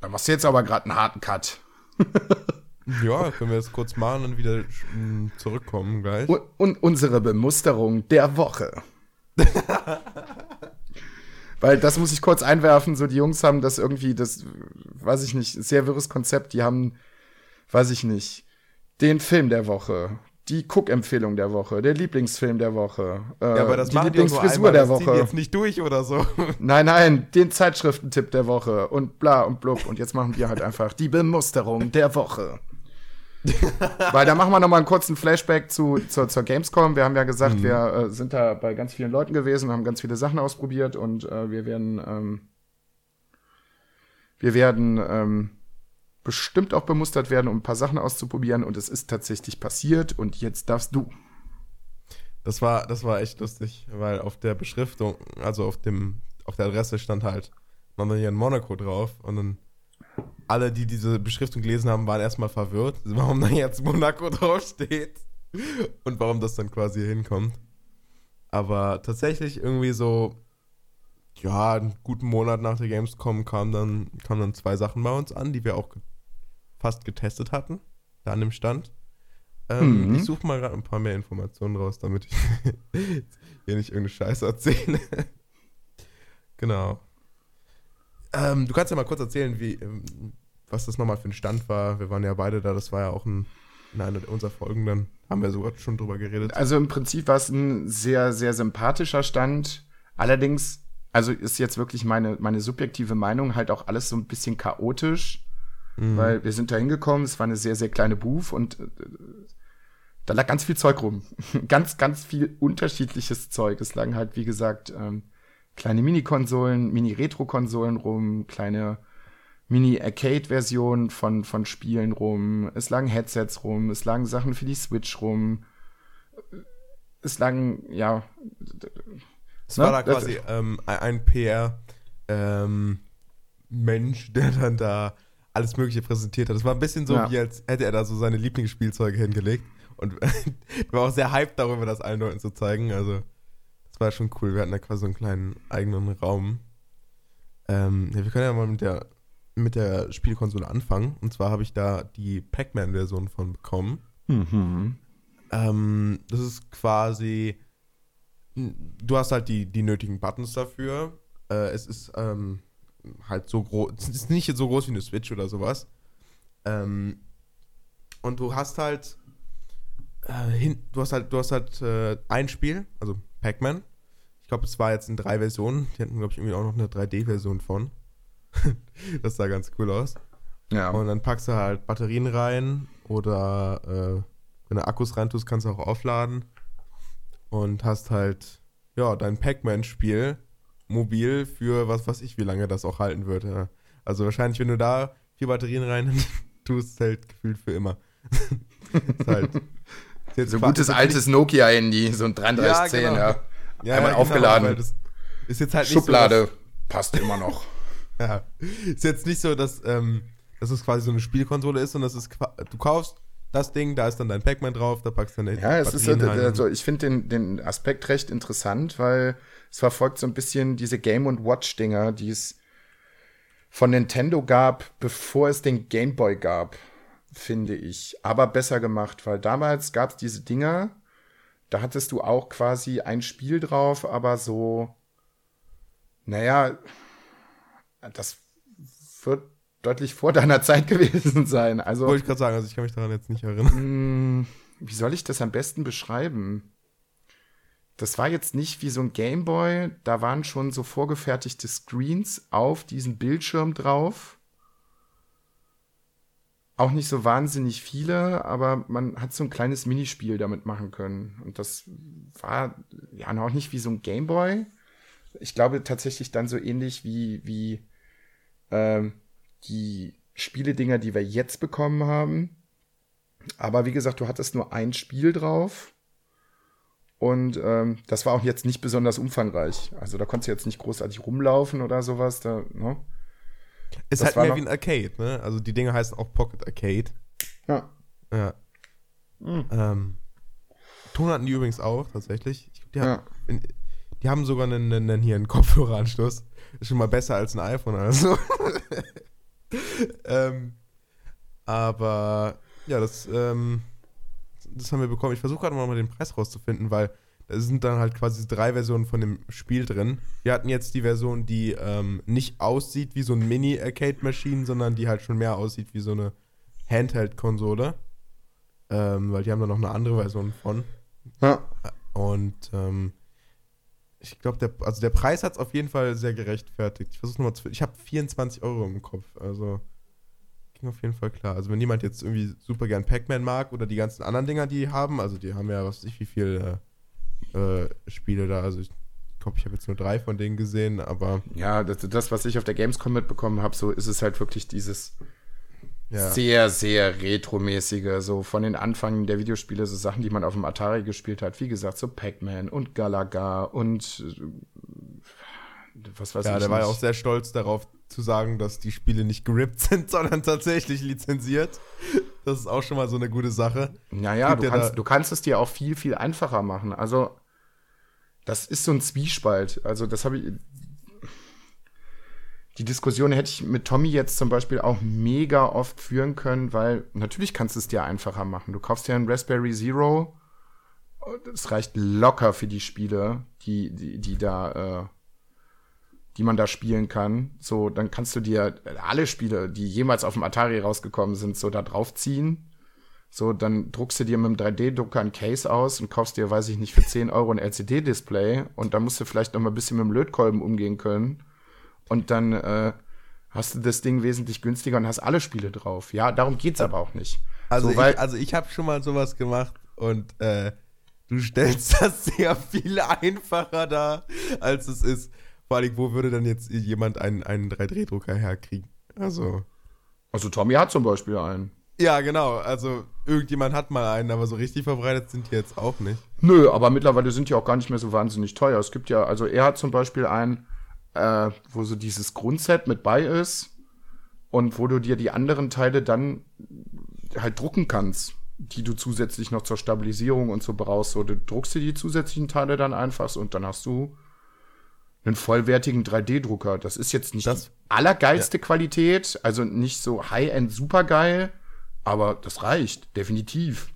Da machst du jetzt aber gerade einen harten Cut. ja, können wir jetzt kurz machen und wieder hm, zurückkommen gleich. Und, und unsere Bemusterung der Woche. Weil das muss ich kurz einwerfen, so die Jungs haben das irgendwie, das, weiß ich nicht, sehr wirres Konzept. Die haben, weiß ich nicht, den Film der Woche, die Cook-Empfehlung der Woche, der Lieblingsfilm der Woche, äh, ja, aber das die Lieblingsfrisur der Woche. Das jetzt nicht durch oder so. Nein, nein, den Zeitschriftentipp der Woche und bla und blub. Und jetzt machen wir halt einfach die Bemusterung der Woche. Weil da machen wir nochmal einen kurzen Flashback zu, zur, zur Gamescom. Wir haben ja gesagt, mhm. wir äh, sind da bei ganz vielen Leuten gewesen, haben ganz viele Sachen ausprobiert und äh, wir werden, ähm, wir werden ähm, bestimmt auch bemustert werden, um ein paar Sachen auszuprobieren und es ist tatsächlich passiert und jetzt darfst du. Das war, das war echt lustig, weil auf der Beschriftung, also auf dem, auf der Adresse stand halt noch hier in Monaco drauf und dann alle, die diese Beschriftung gelesen haben, waren erstmal verwirrt, warum da jetzt Monaco draufsteht und warum das dann quasi hinkommt. Aber tatsächlich irgendwie so, ja, einen guten Monat nach der Gamescom kamen dann, kamen dann zwei Sachen bei uns an, die wir auch fast getestet hatten, da an dem Stand. Ähm, mhm. Ich suche mal gerade ein paar mehr Informationen raus, damit ich hier nicht irgendeine Scheiße erzähle. genau. Ähm, du kannst ja mal kurz erzählen, wie, ähm, was das nochmal für ein Stand war. Wir waren ja beide da, das war ja auch ein, in einer unserer Folgen, dann haben wir sogar schon drüber geredet. Also im Prinzip war es ein sehr, sehr sympathischer Stand. Allerdings, also ist jetzt wirklich meine, meine subjektive Meinung, halt auch alles so ein bisschen chaotisch, mhm. weil wir sind da hingekommen, es war eine sehr, sehr kleine Booth und äh, da lag ganz viel Zeug rum. ganz, ganz viel unterschiedliches Zeug. Es lagen halt, wie gesagt, ähm, kleine Mini-Konsolen, Mini-Retro-Konsolen rum, kleine Mini-Arcade-Versionen von, von Spielen rum, es lagen Headsets rum, es lagen Sachen für die Switch rum, es lagen, ja. Es ne? war da quasi ähm, ein PR-Mensch, ähm, der dann da alles Mögliche präsentiert hat. Es war ein bisschen so, ja. wie als hätte er da so seine Lieblingsspielzeuge hingelegt. Und war auch sehr hyped darüber, das allen Leuten zu zeigen. Also war schon cool. Wir hatten da quasi so einen kleinen eigenen Raum. Ähm, ja, wir können ja mal mit der, mit der Spielkonsole anfangen. Und zwar habe ich da die Pac-Man-Version von bekommen. Mhm. Ähm, das ist quasi. Du hast halt die, die nötigen Buttons dafür. Äh, es ist ähm, halt so groß. Es ist nicht so groß wie eine Switch oder sowas. Ähm, und du hast halt. Äh, hin, du hast halt, du hast halt äh, ein Spiel, also Pac-Man, glaube, es war jetzt in drei Versionen. Die hatten, glaube ich, irgendwie auch noch eine 3D-Version von. das sah ganz cool aus. Ja. Und dann packst du halt Batterien rein oder äh, wenn du Akkus rein tust, kannst du auch aufladen. Und hast halt, ja, dein Pac-Man-Spiel mobil für was weiß ich, wie lange das auch halten würde. Also wahrscheinlich, wenn du da vier Batterien rein tust, halt gefühlt für immer. ist halt, ist so gutes altes Nokia-Handy, so ein 3310, ja. Genau. ja. Ja, Einmal ja, genau, aufgeladen. Genau, ist jetzt halt Schublade so, passt immer noch. ja. Ist jetzt nicht so, dass, ähm, dass es quasi so eine Spielkonsole ist, sondern das ist du kaufst das Ding, da ist dann dein Pac-Man drauf, da packst du dann Ja, es ist also ich finde den, den Aspekt recht interessant, weil es verfolgt so ein bisschen diese Game und Watch Dinger, die es von Nintendo gab, bevor es den Game Boy gab, finde ich. Aber besser gemacht, weil damals gab es diese Dinger, da hattest du auch quasi ein Spiel drauf, aber so, naja, das wird deutlich vor deiner Zeit gewesen sein. Also, Wollte ich gerade sagen, also ich kann mich daran jetzt nicht erinnern. Mm, wie soll ich das am besten beschreiben? Das war jetzt nicht wie so ein Gameboy, da waren schon so vorgefertigte Screens auf diesem Bildschirm drauf. auch nicht so wahnsinnig viele, aber man hat so ein kleines Minispiel damit machen können. Und das war ja noch nicht wie so ein Gameboy. Ich glaube tatsächlich dann so ähnlich wie, wie ähm, die Spieledinger, die wir jetzt bekommen haben. Aber wie gesagt, du hattest nur ein Spiel drauf. Und ähm, das war auch jetzt nicht besonders umfangreich. Also da konntest du jetzt nicht großartig rumlaufen oder sowas. Da, ne? Ist das halt mehr wie ein Arcade, ne? Also die Dinge heißen auch Pocket Arcade. Ja. Ja. Mhm. Ähm, Ton hatten die übrigens auch, tatsächlich. Ich glaub, die, ja. haben, die haben sogar einen, einen, hier einen Kopfhöreranschluss. Ist schon mal besser als ein iPhone also. ähm, aber ja, das, ähm, das haben wir bekommen. Ich versuche gerade mal den Preis rauszufinden, weil da sind dann halt quasi drei Versionen von dem Spiel drin. Wir hatten jetzt die Version, die ähm, nicht aussieht wie so ein Mini-Arcade-Maschine, sondern die halt schon mehr aussieht wie so eine Handheld-Konsole. Ähm, weil die haben da noch eine andere Version von. Ja. Und ähm, ich glaube, der, also der Preis hat es auf jeden Fall sehr gerechtfertigt. Ich versuche nochmal zu. Ich habe 24 Euro im Kopf. Also ging auf jeden Fall klar. Also wenn jemand jetzt irgendwie super gern Pac-Man mag oder die ganzen anderen Dinger, die haben, also die haben ja, was weiß ich, wie viel äh, äh, Spiele da. Also ich glaube, ich habe jetzt nur drei von denen gesehen, aber. Ja, das, das was ich auf der Gamescom mitbekommen habe, so ist es halt wirklich dieses ja. sehr, sehr retromäßige, so von den Anfängen der Videospiele, so Sachen, die man auf dem Atari gespielt hat. Wie gesagt, so Pac-Man und Galaga und äh, was weiß ja, ich. Ja, der nicht. war ja auch sehr stolz darauf zu sagen, dass die Spiele nicht gerippt sind, sondern tatsächlich lizenziert. Das ist auch schon mal so eine gute Sache. Naja, du kannst, du kannst es dir auch viel, viel einfacher machen. Also, das ist so ein Zwiespalt. Also, das habe ich, die Diskussion hätte ich mit Tommy jetzt zum Beispiel auch mega oft führen können, weil natürlich kannst du es dir einfacher machen. Du kaufst dir einen Raspberry Zero, das reicht locker für die Spiele, die, die, die da, äh, die man da spielen kann. So, dann kannst du dir alle Spiele, die jemals auf dem Atari rausgekommen sind, so da draufziehen. So, dann druckst du dir mit dem 3D-Drucker ein Case aus und kaufst dir, weiß ich nicht, für 10 Euro ein LCD-Display und dann musst du vielleicht noch mal ein bisschen mit dem Lötkolben umgehen können und dann äh, hast du das Ding wesentlich günstiger und hast alle Spiele drauf. Ja, darum geht's aber auch nicht. Also so, ich, also ich habe schon mal sowas gemacht und äh, du stellst das sehr viel einfacher dar, als es ist. Vor allem, wo würde dann jetzt jemand einen, einen 3D-Drucker herkriegen? Also. Also Tommy hat zum Beispiel einen. Ja, genau. Also irgendjemand hat mal einen, aber so richtig verbreitet sind die jetzt auch nicht. Nö, aber mittlerweile sind die auch gar nicht mehr so wahnsinnig teuer. Es gibt ja, also er hat zum Beispiel einen, äh, wo so dieses Grundset mit bei ist und wo du dir die anderen Teile dann halt drucken kannst, die du zusätzlich noch zur Stabilisierung und so brauchst. So, du druckst dir die zusätzlichen Teile dann einfach und dann hast du einen vollwertigen 3D-Drucker. Das ist jetzt nicht das, die allergeilste ja. Qualität, also nicht so High-End supergeil, aber das reicht, definitiv.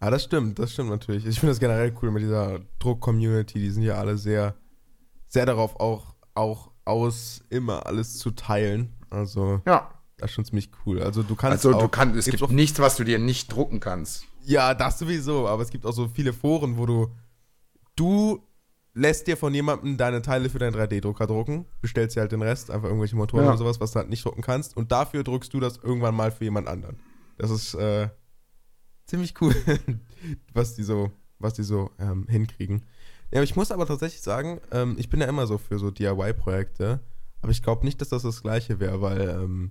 Ah, das stimmt, das stimmt natürlich. Ich finde das generell cool mit dieser Druck-Community. Die sind ja alle sehr sehr darauf auch, auch aus, immer alles zu teilen. Also, ja. das ist schon ziemlich cool. Also, du kannst. Also, auch, du kannst, es gibt auch nichts, was du dir nicht drucken kannst. Ja, das sowieso, aber es gibt auch so viele Foren, wo du, du lässt dir von jemandem deine Teile für deinen 3D-Drucker drucken, bestellst dir halt den Rest, einfach irgendwelche Motoren ja. oder sowas, was du halt nicht drucken kannst, und dafür druckst du das irgendwann mal für jemand anderen. Das ist äh, ziemlich cool, was die so, was die so ähm, hinkriegen. Ja, ich muss aber tatsächlich sagen, ähm, ich bin ja immer so für so DIY-Projekte, aber ich glaube nicht, dass das das gleiche wäre, weil ähm,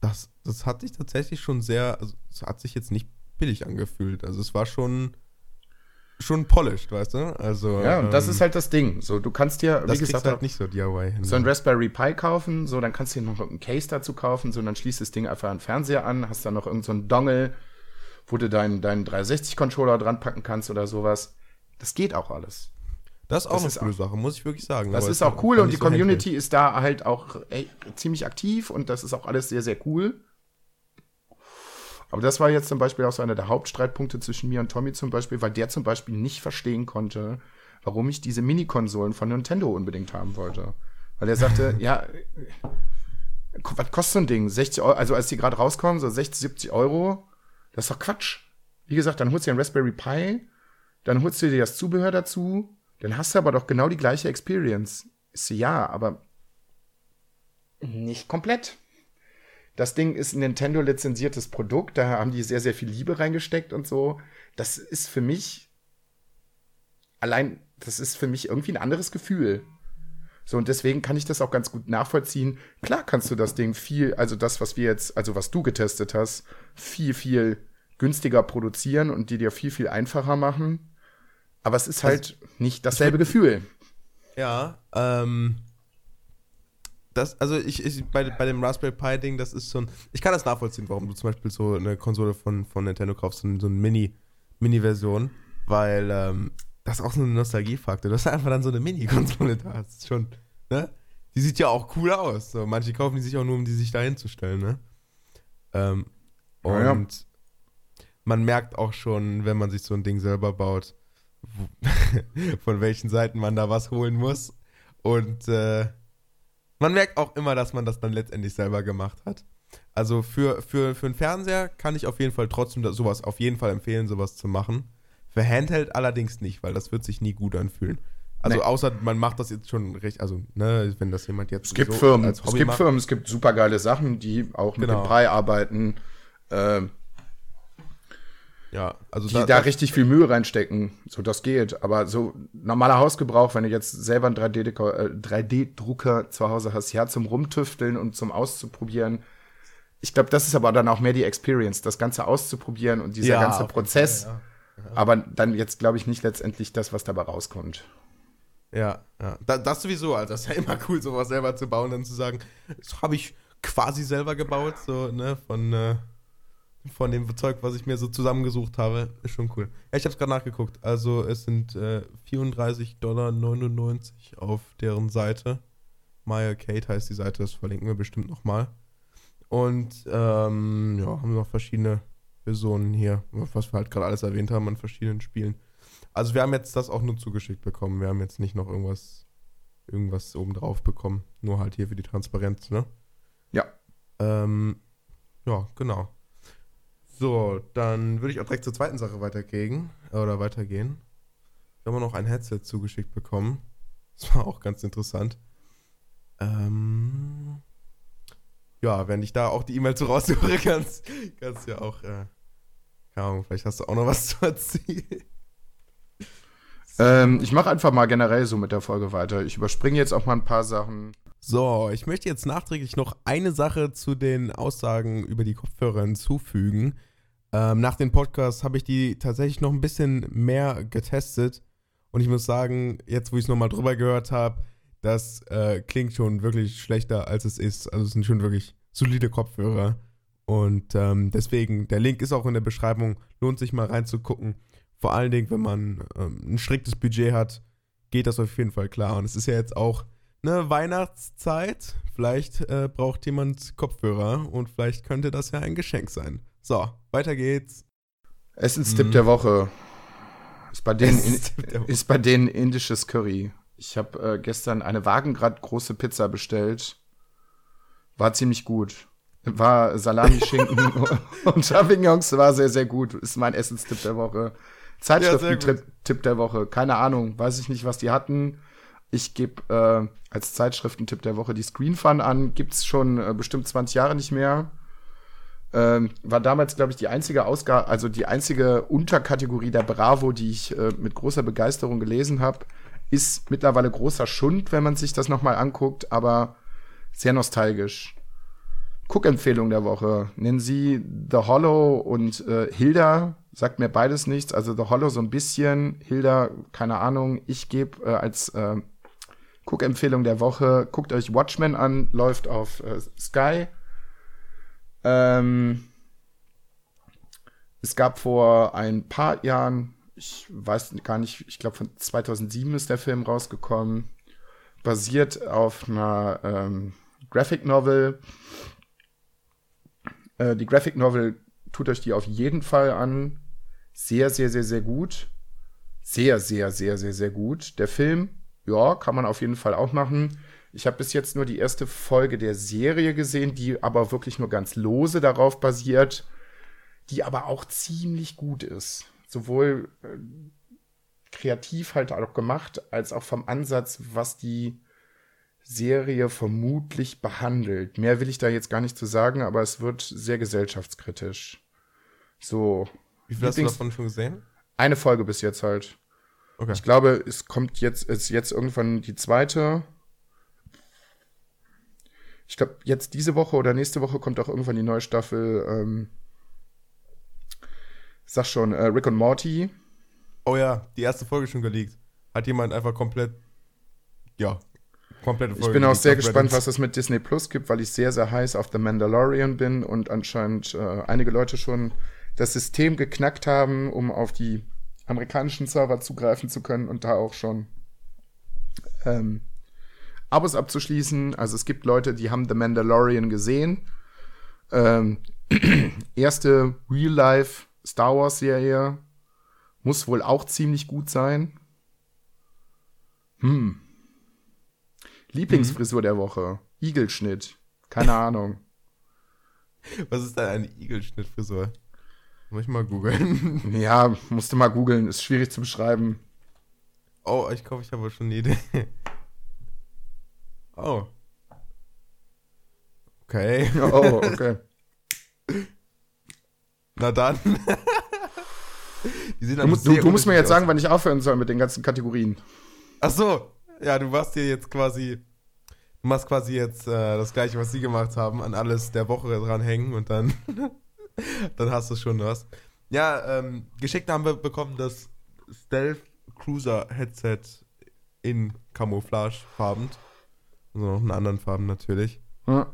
das, das hat sich tatsächlich schon sehr, also es hat sich jetzt nicht billig angefühlt. Also es war schon schon polished, weißt du? Also ja, und ähm, das ist halt das Ding. So, du kannst dir, wie gesagt, halt nicht so DIY hin. So ein Raspberry Pi kaufen, so dann kannst du dir noch ein Case dazu kaufen, so dann schließt das Ding einfach an den Fernseher an, hast dann noch irgendeinen so Dongle, wo du deinen deinen 360 Controller dran packen kannst oder sowas. Das geht auch alles. Das ist auch das eine coole Sache, muss ich wirklich sagen. Das ist auch cool und die so Community ist da halt auch ey, ziemlich aktiv und das ist auch alles sehr, sehr cool. Aber das war jetzt zum Beispiel auch so einer der Hauptstreitpunkte zwischen mir und Tommy zum Beispiel, weil der zum Beispiel nicht verstehen konnte, warum ich diese Mini-Konsolen von Nintendo unbedingt haben wollte. Weil er sagte, ja, was kostet so ein Ding? 60 Euro, also als die gerade rauskommen, so 60, 70 Euro, das ist doch Quatsch. Wie gesagt, dann holst du dir ein Raspberry Pi, dann holst du dir das Zubehör dazu, dann hast du aber doch genau die gleiche Experience. Ist ja, aber nicht komplett. Das Ding ist ein Nintendo lizenziertes Produkt, da haben die sehr, sehr viel Liebe reingesteckt und so. Das ist für mich allein, das ist für mich irgendwie ein anderes Gefühl. So, und deswegen kann ich das auch ganz gut nachvollziehen. Klar kannst du das Ding viel, also das, was wir jetzt, also was du getestet hast, viel, viel günstiger produzieren und die dir viel, viel einfacher machen. Aber es ist halt also, nicht dasselbe Gefühl. Ja, ähm, das, also ich, ich bei, bei dem Raspberry Pi Ding, das ist so ein, ich kann das nachvollziehen, warum du zum Beispiel so eine Konsole von, von Nintendo kaufst, so, so eine Mini, Mini-Version, weil ähm, das ist auch so ein Nostalgiefaktor. Du hast einfach dann so eine Mini-Konsole da. Das ist schon, ne? Die sieht ja auch cool aus. So, manche kaufen die sich auch nur, um die sich da hinzustellen, ne? Ähm, und ja, ja. man merkt auch schon, wenn man sich so ein Ding selber baut, von welchen Seiten man da was holen muss. Und äh, man merkt auch immer, dass man das dann letztendlich selber gemacht hat. Also für, für, für einen Fernseher kann ich auf jeden Fall trotzdem sowas auf jeden Fall empfehlen, sowas zu machen. Für Handheld allerdings nicht, weil das wird sich nie gut anfühlen. Also nee. außer man macht das jetzt schon recht, also ne, wenn das jemand jetzt es gibt so Firmen, es gibt macht. Firmen, es gibt super geile Sachen, die auch mit genau. dem Pi arbeiten. Ähm, ja, also die da, da richtig viel Mühe reinstecken, so das geht. Aber so normaler Hausgebrauch, wenn du jetzt selber einen 3D-Drucker äh, zu Hause hast, ja, zum Rumtüfteln und zum Auszuprobieren. Ich glaube, das ist aber dann auch mehr die Experience, das Ganze auszuprobieren und dieser ja, ganze Prozess. Fall, ja. Ja. Aber dann jetzt, glaube ich, nicht letztendlich das, was dabei rauskommt. Ja, ja. Da, das sowieso, also das ist ja immer cool, sowas selber zu bauen, dann zu sagen, das habe ich quasi selber gebaut, so, ne, von, äh, von dem Zeug, was ich mir so zusammengesucht habe. Ist schon cool. Ja, ich habe es gerade nachgeguckt. Also es sind äh, 34,99 Dollar auf deren Seite. Maya Kate heißt die Seite, das verlinken wir bestimmt nochmal. Und ähm, ja, haben noch verschiedene Versionen hier, was wir halt gerade alles erwähnt haben an verschiedenen Spielen. Also wir haben jetzt das auch nur zugeschickt bekommen. Wir haben jetzt nicht noch irgendwas, irgendwas obendrauf bekommen. Nur halt hier für die Transparenz, ne? Ja. Ähm, ja, genau. So, dann würde ich auch direkt zur zweiten Sache weitergehen. Oder weitergehen. Wir haben noch ein Headset zugeschickt bekommen. Das war auch ganz interessant. Ähm, ja, wenn ich da auch die E-Mail zu raussuche, kannst, du ja auch, äh, keine Ahnung, vielleicht hast du auch noch was zu erzählen. Ähm, ich mache einfach mal generell so mit der Folge weiter. Ich überspringe jetzt auch mal ein paar Sachen. So, ich möchte jetzt nachträglich noch eine Sache zu den Aussagen über die Kopfhörer hinzufügen. Ähm, nach dem Podcast habe ich die tatsächlich noch ein bisschen mehr getestet. Und ich muss sagen, jetzt wo ich es nochmal drüber gehört habe, das äh, klingt schon wirklich schlechter, als es ist. Also es sind schon wirklich solide Kopfhörer. Und ähm, deswegen, der Link ist auch in der Beschreibung. Lohnt sich mal reinzugucken. Vor allen Dingen, wenn man ähm, ein striktes Budget hat, geht das auf jeden Fall klar. Und es ist ja jetzt auch ne, Weihnachtszeit. Vielleicht äh, braucht jemand Kopfhörer und vielleicht könnte das ja ein Geschenk sein. So, weiter geht's. Essenstipp hm. der Woche. Ist bei, denen, in, ist bei denen indisches Curry. Ich habe äh, gestern eine Wagengrad große Pizza bestellt. War ziemlich gut. War Salami-Schinken und Champignons war sehr, sehr gut. Ist mein Essenstipp der Woche. Zeitschriften-Tipp der Woche. Keine Ahnung. Weiß ich nicht, was die hatten. Ich gebe äh, als Zeitschriftentipp der Woche die Screen Fun an. Gibt's schon äh, bestimmt 20 Jahre nicht mehr. Ähm, war damals, glaube ich, die einzige Ausgabe, also die einzige Unterkategorie der Bravo, die ich äh, mit großer Begeisterung gelesen habe. Ist mittlerweile großer Schund, wenn man sich das nochmal anguckt, aber sehr nostalgisch. Cook-Empfehlung der Woche. Nennen Sie The Hollow und äh, Hilda. Sagt mir beides nichts. Also The Hollow so ein bisschen. Hilda, keine Ahnung. Ich gebe äh, als äh, Cook-Empfehlung der Woche. Guckt euch Watchmen an. Läuft auf äh, Sky. Ähm, es gab vor ein paar Jahren, ich weiß gar nicht, ich glaube von 2007 ist der Film rausgekommen, basiert auf einer ähm, Graphic Novel. Äh, die Graphic Novel tut euch die auf jeden Fall an. Sehr, sehr, sehr, sehr gut. Sehr, sehr, sehr, sehr, sehr gut. Der Film, ja, kann man auf jeden Fall auch machen. Ich habe bis jetzt nur die erste Folge der Serie gesehen, die aber wirklich nur ganz lose darauf basiert, die aber auch ziemlich gut ist. Sowohl äh, kreativ halt auch gemacht, als auch vom Ansatz, was die Serie vermutlich behandelt. Mehr will ich da jetzt gar nicht zu sagen, aber es wird sehr gesellschaftskritisch. So. Wie viel hast du davon schon gesehen? Eine Folge bis jetzt halt. Okay. Ich glaube, es kommt jetzt, ist jetzt irgendwann die zweite. Ich glaube, jetzt diese Woche oder nächste Woche kommt auch irgendwann die neue Staffel. Ähm, sag schon, äh, Rick und Morty. Oh ja, die erste Folge schon geleakt. Hat jemand einfach komplett, ja, komplette Folge. Ich bin auch sehr gespannt, was es mit Disney Plus gibt, weil ich sehr, sehr heiß auf The Mandalorian bin und anscheinend äh, einige Leute schon das System geknackt haben, um auf die amerikanischen Server zugreifen zu können und da auch schon ähm, Abos abzuschließen. Also es gibt Leute, die haben The Mandalorian gesehen. Ähm, erste Real-Life Star Wars-Serie muss wohl auch ziemlich gut sein. Hm. Lieblingsfrisur mhm. der Woche. Igelschnitt. Keine Ahnung. Was ist denn eine Igelschnittfrisur? Muss ich mal googeln. Ja, musste mal googeln. Ist schwierig zu beschreiben. Oh, ich glaube, ich habe schon eine Idee. Oh. Okay. Oh, okay. Na dann. du, musst, du, du musst mir jetzt sagen, wann ich aufhören soll mit den ganzen Kategorien. Ach so. Ja, du machst hier jetzt quasi. Du machst quasi jetzt äh, das gleiche, was sie gemacht haben, an alles der Woche dranhängen und dann. dann hast du schon was. Ja, ähm, geschickt haben wir bekommen das Stealth Cruiser Headset in Camouflage-farben. Also noch in anderen Farben natürlich. Ja.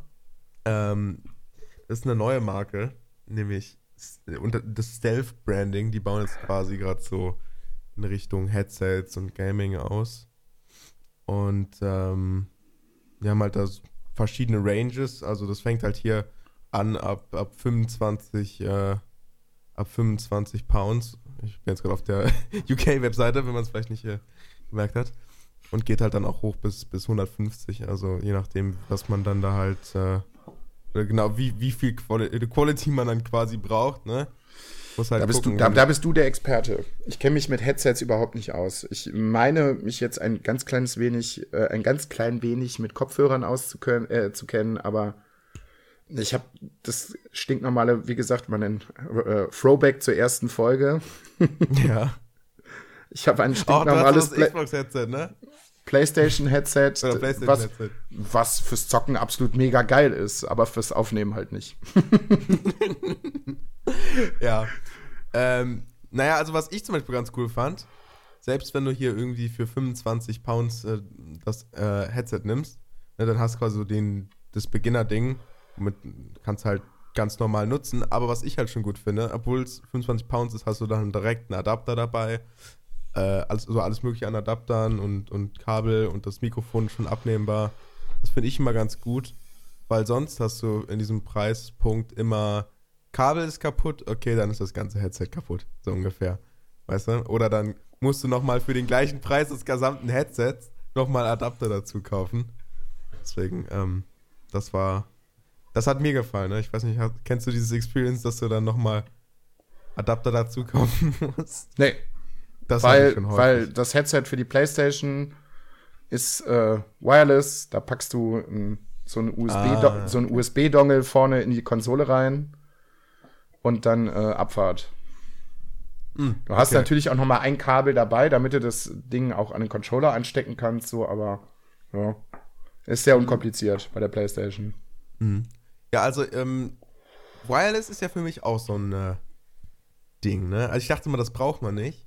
Ähm, das ist eine neue Marke, nämlich das Stealth Branding. Die bauen jetzt quasi gerade so in Richtung Headsets und Gaming aus. Und ähm, wir haben halt da verschiedene Ranges. Also das fängt halt hier an ab, ab 25 äh, ab 25 Pounds. Ich bin jetzt gerade auf der UK-Webseite, wenn man es vielleicht nicht äh, gemerkt hat. Und geht halt dann auch hoch bis, bis 150. Also je nachdem, was man dann da halt, äh, genau, wie, wie viel Quali Quality man dann quasi braucht, ne? Halt da, bist gucken, du, da, da, bist du der Experte. Ich kenne mich mit Headsets überhaupt nicht aus. Ich meine, mich jetzt ein ganz kleines wenig, äh, ein ganz klein wenig mit Kopfhörern auszukennen, äh, zu kennen, aber ich habe das stinknormale, wie gesagt, meinen äh, Throwback zur ersten Folge. ja. Ich habe ein stinknormales oh, Xbox-Headset, ne? PlayStation-Headset, PlayStation was, was fürs Zocken absolut mega geil ist, aber fürs Aufnehmen halt nicht. ja. Ähm, naja, also was ich zum Beispiel ganz cool fand, selbst wenn du hier irgendwie für 25 Pounds äh, das äh, Headset nimmst, ne, dann hast du quasi so den, das Beginner-Ding, mit kannst halt ganz normal nutzen. Aber was ich halt schon gut finde, obwohl es 25 Pounds ist, hast du dann direkt einen Adapter dabei. Äh, also alles mögliche an Adaptern und, und Kabel und das Mikrofon schon abnehmbar. Das finde ich immer ganz gut, weil sonst hast du in diesem Preispunkt immer Kabel ist kaputt, okay, dann ist das ganze Headset kaputt, so ungefähr. Weißt du? Oder dann musst du nochmal für den gleichen Preis des gesamten Headsets nochmal Adapter dazu kaufen. Deswegen, ähm, das war das hat mir gefallen. Ne? Ich weiß nicht, kennst du dieses Experience, dass du dann nochmal Adapter dazu kaufen musst? Nee. Das weil, weil das Headset für die PlayStation ist äh, wireless. Da packst du ein, so einen USB-Dongle ah, so USB vorne in die Konsole rein und dann äh, Abfahrt. Mm, du hast okay. natürlich auch nochmal ein Kabel dabei, damit du das Ding auch an den Controller anstecken kannst, so, aber ja, ist sehr unkompliziert bei der PlayStation. Mhm. Ja, also ähm, Wireless ist ja für mich auch so ein äh, Ding, ne? Also ich dachte immer, das braucht man nicht,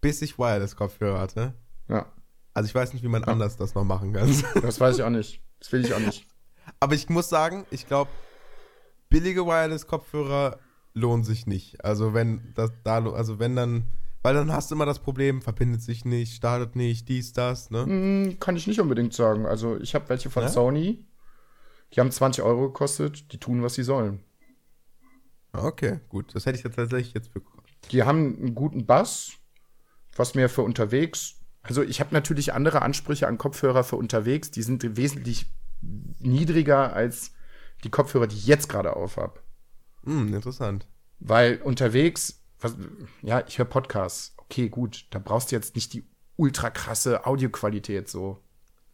bis ich Wireless-Kopfhörer hatte. Ja. Also ich weiß nicht, wie man ja. anders das noch machen kann. Das weiß ich auch nicht. Das will ich auch nicht. Aber ich muss sagen, ich glaube, billige Wireless-Kopfhörer lohnen sich nicht. Also wenn das da, also wenn dann, weil dann hast du immer das Problem, verbindet sich nicht, startet nicht, dies, das, ne? Hm, kann ich nicht unbedingt sagen. Also ich habe welche von ja? Sony die haben 20 Euro gekostet, die tun, was sie sollen. Okay, gut. Das hätte ich jetzt tatsächlich jetzt bekommen. Die haben einen guten Bass, was mir für unterwegs. Also ich habe natürlich andere Ansprüche an Kopfhörer für unterwegs. Die sind wesentlich niedriger als die Kopfhörer, die ich jetzt gerade auf habe. Hm, interessant. Weil unterwegs, was, ja, ich höre Podcasts. Okay, gut, da brauchst du jetzt nicht die ultra krasse Audioqualität so.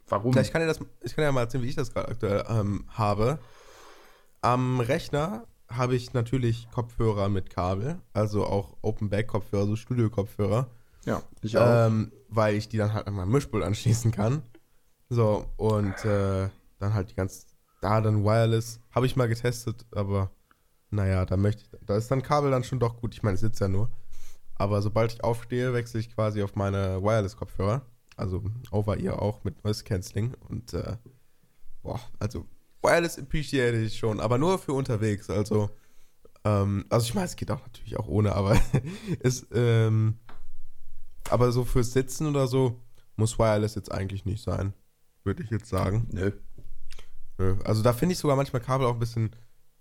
Warum? Ja, ich, kann dir das, ich kann ja mal erzählen, wie ich das gerade aktuell ähm, habe. Am Rechner habe ich natürlich Kopfhörer mit Kabel, also auch Open-Back-Kopfhörer, so Studio-Kopfhörer. Ja, ich auch. Ähm, weil ich die dann halt an meinem Mischpult anschließen kann. So, und äh, dann halt die ganz, da dann Wireless, habe ich mal getestet, aber naja, da möchte ich, da ist dann Kabel dann schon doch gut. Ich meine, es sitzt ja nur. Aber sobald ich aufstehe, wechsle ich quasi auf meine Wireless-Kopfhörer. Also Over-Ear auch mit Noise Cancelling. Und äh, boah, also Wireless appreciate ich schon, aber nur für unterwegs. Also, ähm, also ich meine, es geht auch natürlich auch ohne, aber es, ähm, aber so fürs Sitzen oder so muss Wireless jetzt eigentlich nicht sein, würde ich jetzt sagen. Nö. Nö. Also da finde ich sogar manchmal Kabel auch ein bisschen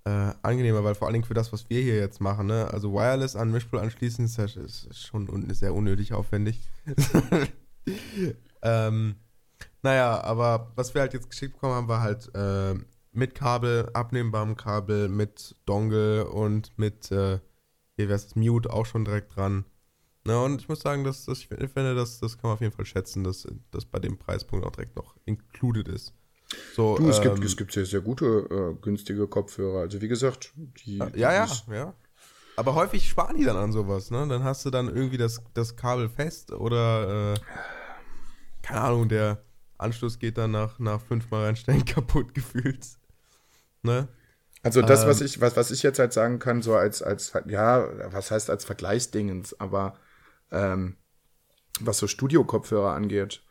äh, angenehmer, weil vor allen Dingen für das, was wir hier jetzt machen, ne, also Wireless an Mischpult anschließen, ist, ja, ist schon un sehr unnötig aufwendig. ähm, naja, aber was wir halt jetzt geschickt bekommen haben, war halt äh, mit Kabel, abnehmbarem Kabel, mit Dongle und mit, äh, hier wäre es Mute auch schon direkt dran. Na, und ich muss sagen, dass, dass ich finde, das, das kann man auf jeden Fall schätzen, dass das bei dem Preispunkt auch direkt noch included ist. So, du, es, ähm, gibt, es gibt sehr, sehr gute, äh, günstige Kopfhörer. Also wie gesagt, die. Ja, ja, ja. Aber häufig sparen die dann an sowas, ne? Dann hast du dann irgendwie das, das Kabel fest oder äh, keine Ahnung, der Anschluss geht dann nach, nach fünfmal reinstellen kaputt gefühlt. Ne? Also das, ähm, was ich, was, was ich jetzt halt sagen kann, so als, als, ja, was heißt als Vergleichsdingens, aber ähm, was so Studio-Kopfhörer angeht,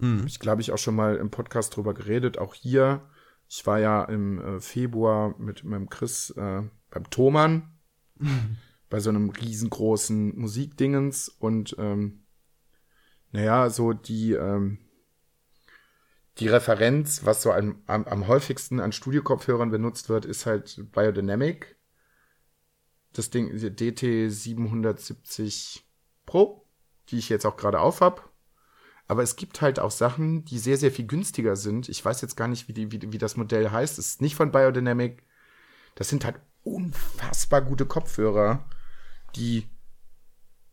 mhm. ich glaube, ich auch schon mal im Podcast drüber geredet, auch hier. Ich war ja im äh, Februar mit meinem Chris äh, beim Thomann. bei so einem riesengroßen Musikdingens und ähm, naja, so die, ähm, die Referenz, was so am, am, am häufigsten an Studiokopfhörern benutzt wird, ist halt Biodynamic. Das Ding, DT 770 Pro, die ich jetzt auch gerade auf hab. Aber es gibt halt auch Sachen, die sehr, sehr viel günstiger sind. Ich weiß jetzt gar nicht, wie, die, wie, wie das Modell heißt. Es ist nicht von Biodynamic. Das sind halt unfassbar gute Kopfhörer, die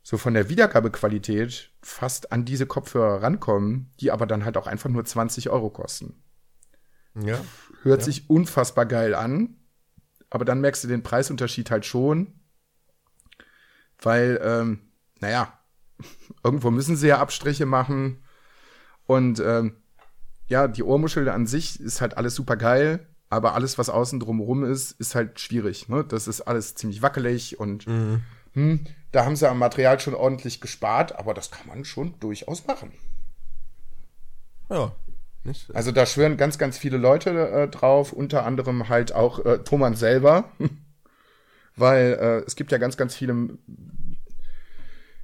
so von der Wiedergabequalität fast an diese Kopfhörer rankommen, die aber dann halt auch einfach nur 20 Euro kosten. Ja. Hört ja. sich unfassbar geil an, aber dann merkst du den Preisunterschied halt schon, weil, ähm, naja, irgendwo müssen sie ja Abstriche machen und ähm, ja, die Ohrmuschel an sich ist halt alles super geil, aber alles, was außen drumherum ist, ist halt schwierig. Ne? Das ist alles ziemlich wackelig und mhm hm, da haben sie am Material schon ordentlich gespart, aber das kann man schon durchaus machen. Ja. Nicht also da schwören ganz, ganz viele Leute äh, drauf, unter anderem halt auch äh, Thomann selber, weil äh, es gibt ja ganz, ganz viele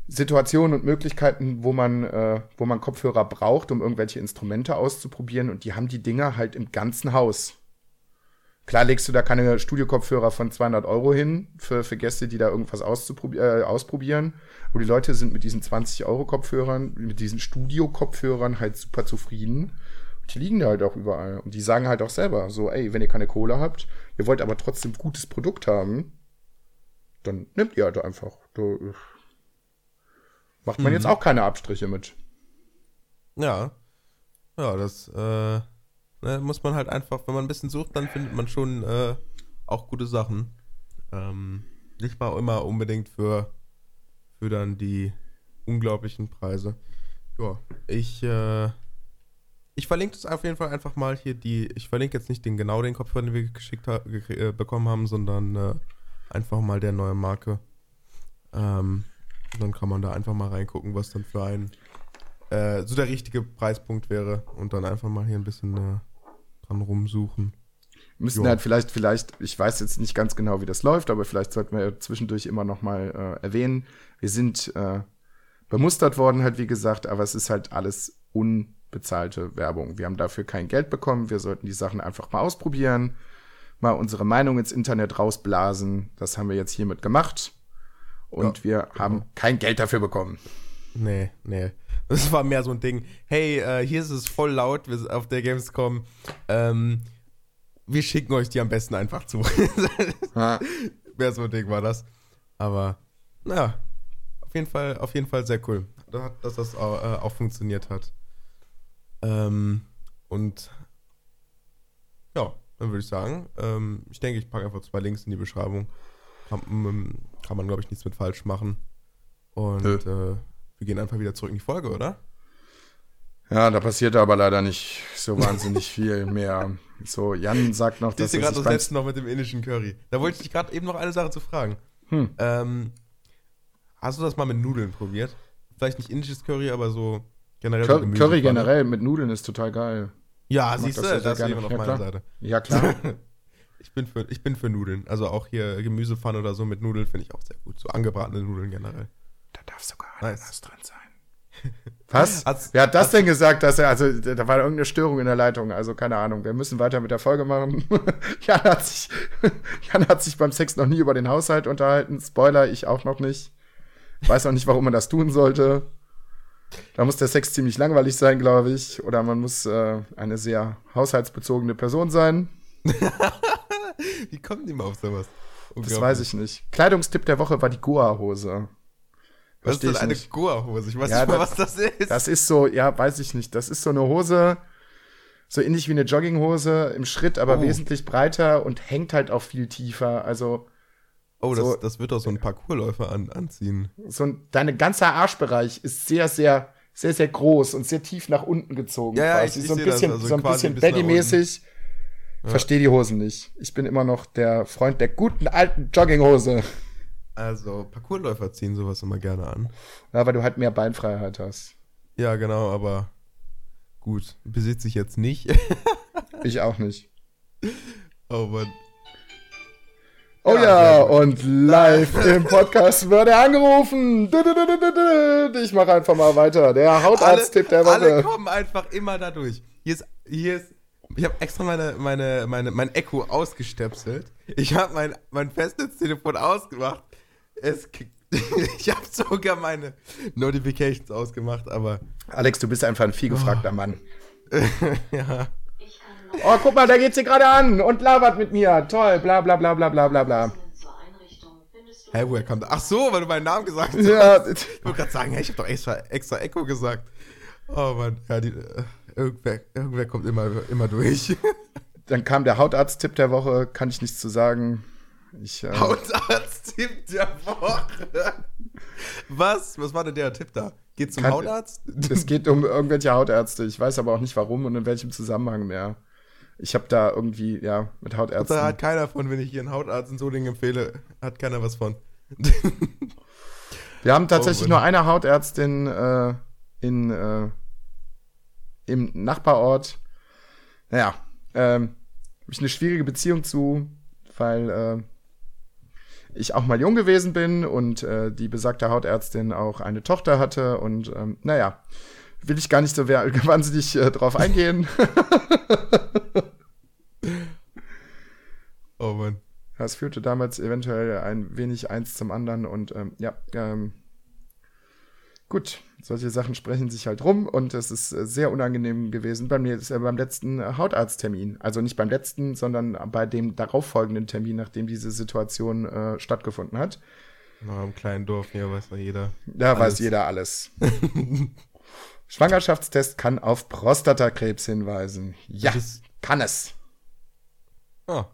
Situationen und Möglichkeiten, wo man, äh, wo man Kopfhörer braucht, um irgendwelche Instrumente auszuprobieren und die haben die Dinger halt im ganzen Haus. Klar legst du da keine Studiokopfhörer von 200 Euro hin für, für Gäste, die da irgendwas äh, ausprobieren. Aber die Leute sind mit diesen 20 Euro Kopfhörern, mit diesen Studio-Kopfhörern halt super zufrieden. Und die liegen da halt auch überall. Und die sagen halt auch selber so, ey, wenn ihr keine Kohle habt, ihr wollt aber trotzdem gutes Produkt haben, dann nehmt ihr halt einfach. Da macht man mhm. jetzt auch keine Abstriche mit. Ja. Ja, das, äh Ne, muss man halt einfach, wenn man ein bisschen sucht, dann findet man schon äh, auch gute Sachen. Ähm, nicht mal immer unbedingt für, für dann die unglaublichen Preise. Ja, ich, äh, ich verlinke das auf jeden Fall einfach mal hier die, ich verlinke jetzt nicht den genau den Kopfhörer, den wir geschickt ha äh, bekommen haben, sondern äh, einfach mal der neue Marke. Ähm, dann kann man da einfach mal reingucken, was dann für ein äh, so der richtige Preispunkt wäre und dann einfach mal hier ein bisschen äh, dran rumsuchen. Müssen jo. halt vielleicht, vielleicht, ich weiß jetzt nicht ganz genau, wie das läuft, aber vielleicht sollten wir zwischendurch immer noch mal äh, erwähnen, wir sind äh, bemustert worden, halt wie gesagt, aber es ist halt alles unbezahlte Werbung. Wir haben dafür kein Geld bekommen, wir sollten die Sachen einfach mal ausprobieren, mal unsere Meinung ins Internet rausblasen. Das haben wir jetzt hiermit gemacht und ja, wir genau. haben kein Geld dafür bekommen. Nee, nee. Das war mehr so ein Ding. Hey, äh, hier ist es voll laut wir sind auf der Gamescom. Ähm, wir schicken euch die am besten einfach zu. mehr so ein Ding war das. Aber, naja, auf jeden Fall, auf jeden Fall sehr cool, dass das auch, äh, auch funktioniert hat. Ähm, und ja, dann würde ich sagen, ähm, ich denke, ich packe einfach zwei Links in die Beschreibung. Kann, ähm, kann man, glaube ich, nichts mit falsch machen. Und äh, wir gehen einfach wieder zurück in die Folge, oder? Ja, da passiert aber leider nicht so wahnsinnig viel mehr. So, Jan sagt noch, dass. Du gerade das letzte noch mit dem indischen Curry. Da wollte ich dich gerade eben noch eine Sache zu fragen. Hm. Ähm, hast du das mal mit Nudeln probiert? Vielleicht nicht indisches Curry, aber so generell. Cur so Curry generell mit Nudeln ist total geil. Ja, siehst du, das, das ist jemand auf ja, meiner Seite. Ja, klar. ich, bin für, ich bin für Nudeln. Also auch hier Gemüsepfanne oder so mit Nudeln finde ich auch sehr gut. So angebratene Nudeln generell. Da darf sogar Ananas nice. dran sein. Was? Hat's, Wer hat das denn gesagt, dass er, also da war irgendeine Störung in der Leitung, also keine Ahnung. Wir müssen weiter mit der Folge machen. Jan, hat sich, Jan hat sich beim Sex noch nie über den Haushalt unterhalten. Spoiler, ich auch noch nicht. Weiß auch nicht, warum man das tun sollte. Da muss der Sex ziemlich langweilig sein, glaube ich. Oder man muss äh, eine sehr haushaltsbezogene Person sein. Wie kommen die mal auf sowas? Das weiß ich nicht. Kleidungstipp der Woche war die Goa-Hose. Was ist denn eine Goa-Hose? Ich weiß ja, nicht mal, was das ist. Das ist so, ja, weiß ich nicht. Das ist so eine Hose, so ähnlich wie eine Jogginghose im Schritt, aber oh. wesentlich breiter und hängt halt auch viel tiefer. Also. Oh, so, das, das wird doch so ein Parkourläufer an, anziehen. So ein, deine ganze Arschbereich ist sehr, sehr, sehr, sehr groß und sehr tief nach unten gezogen. Ja, ja ich, ich so ein bisschen, also so ein bisschen Baddy-mäßig. Ja. Verstehe die Hosen nicht. Ich bin immer noch der Freund der guten alten Jogginghose. Also, Parkourläufer ziehen sowas immer gerne an. Ja, weil du halt mehr Beinfreiheit hast. Ja, genau, aber gut, besitze ich jetzt nicht. ich auch nicht. Oh Mann. Oh ja, ja und live im Podcast wird er angerufen. Ich mache einfach mal weiter. Der Hautarzt-Tipp der Woche. Alle kommen einfach immer dadurch. Hier ist, hier ist, ich habe extra meine, meine, meine, mein Echo ausgestöpselt. Ich habe mein, mein Festnetztelefon ausgemacht es, ich habe sogar meine Notifications ausgemacht, aber. Alex, du bist einfach ein vielgefragter oh. Mann. ja. Oh, guck mal, da geht sie gerade an und labert mit mir. Toll, bla bla bla bla bla bla bla. Hä, hey, woher kommt Ach so, weil du meinen Namen gesagt hast. Ja. Ich wollte gerade sagen, hey, ich habe doch extra, extra Echo gesagt. Oh Mann, ja, die, äh, irgendwer, irgendwer kommt immer, immer durch. Dann kam der Hautarzt-Tipp der Woche, kann ich nichts zu sagen. Ich, äh, Hautarzt-Tipp der Woche. Was? Was war denn der Tipp da? Geht zum kann, Hautarzt? Es geht um irgendwelche Hautärzte. Ich weiß aber auch nicht warum und in welchem Zusammenhang mehr. Ich habe da irgendwie, ja, mit Hautärzten. Da hat keiner von, wenn ich hier einen Hautarzt in Solingen empfehle, hat keiner was von. Wir haben tatsächlich oh, nur eine Hautärztin äh, in, äh, im Nachbarort. Naja, ähm, habe ich eine schwierige Beziehung zu, weil äh, ich auch mal jung gewesen bin und äh, die besagte Hautärztin auch eine Tochter hatte. Und ähm, naja, will ich gar nicht so wahnsinnig äh, drauf eingehen. oh Mann. Das führte damals eventuell ein wenig eins zum anderen und ähm, ja, ähm, gut, solche Sachen sprechen sich halt rum und es ist äh, sehr unangenehm gewesen bei mir ist, äh, beim letzten Hautarzttermin. Also nicht beim letzten, sondern bei dem darauffolgenden Termin, nachdem diese Situation äh, stattgefunden hat. Na, im kleinen Dorf hier weiß noch jeder. Da alles. weiß jeder alles. Schwangerschaftstest kann auf Prostatakrebs hinweisen. Ja, kann es. Ah.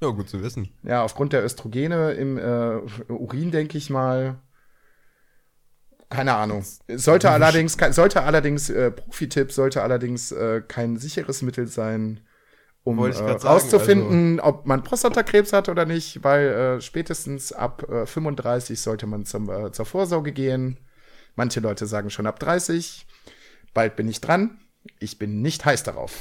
Ja, gut zu wissen. Ja, aufgrund der Östrogene im äh, Urin, denke ich mal, keine Ahnung. Sollte allerdings, sollte allerdings, äh, Profi-Tipp, sollte allerdings äh, kein sicheres Mittel sein, um äh, rauszufinden, also, ob man Prostatakrebs hat oder nicht, weil äh, spätestens ab äh, 35 sollte man zum, äh, zur Vorsorge gehen. Manche Leute sagen schon ab 30. Bald bin ich dran. Ich bin nicht heiß darauf.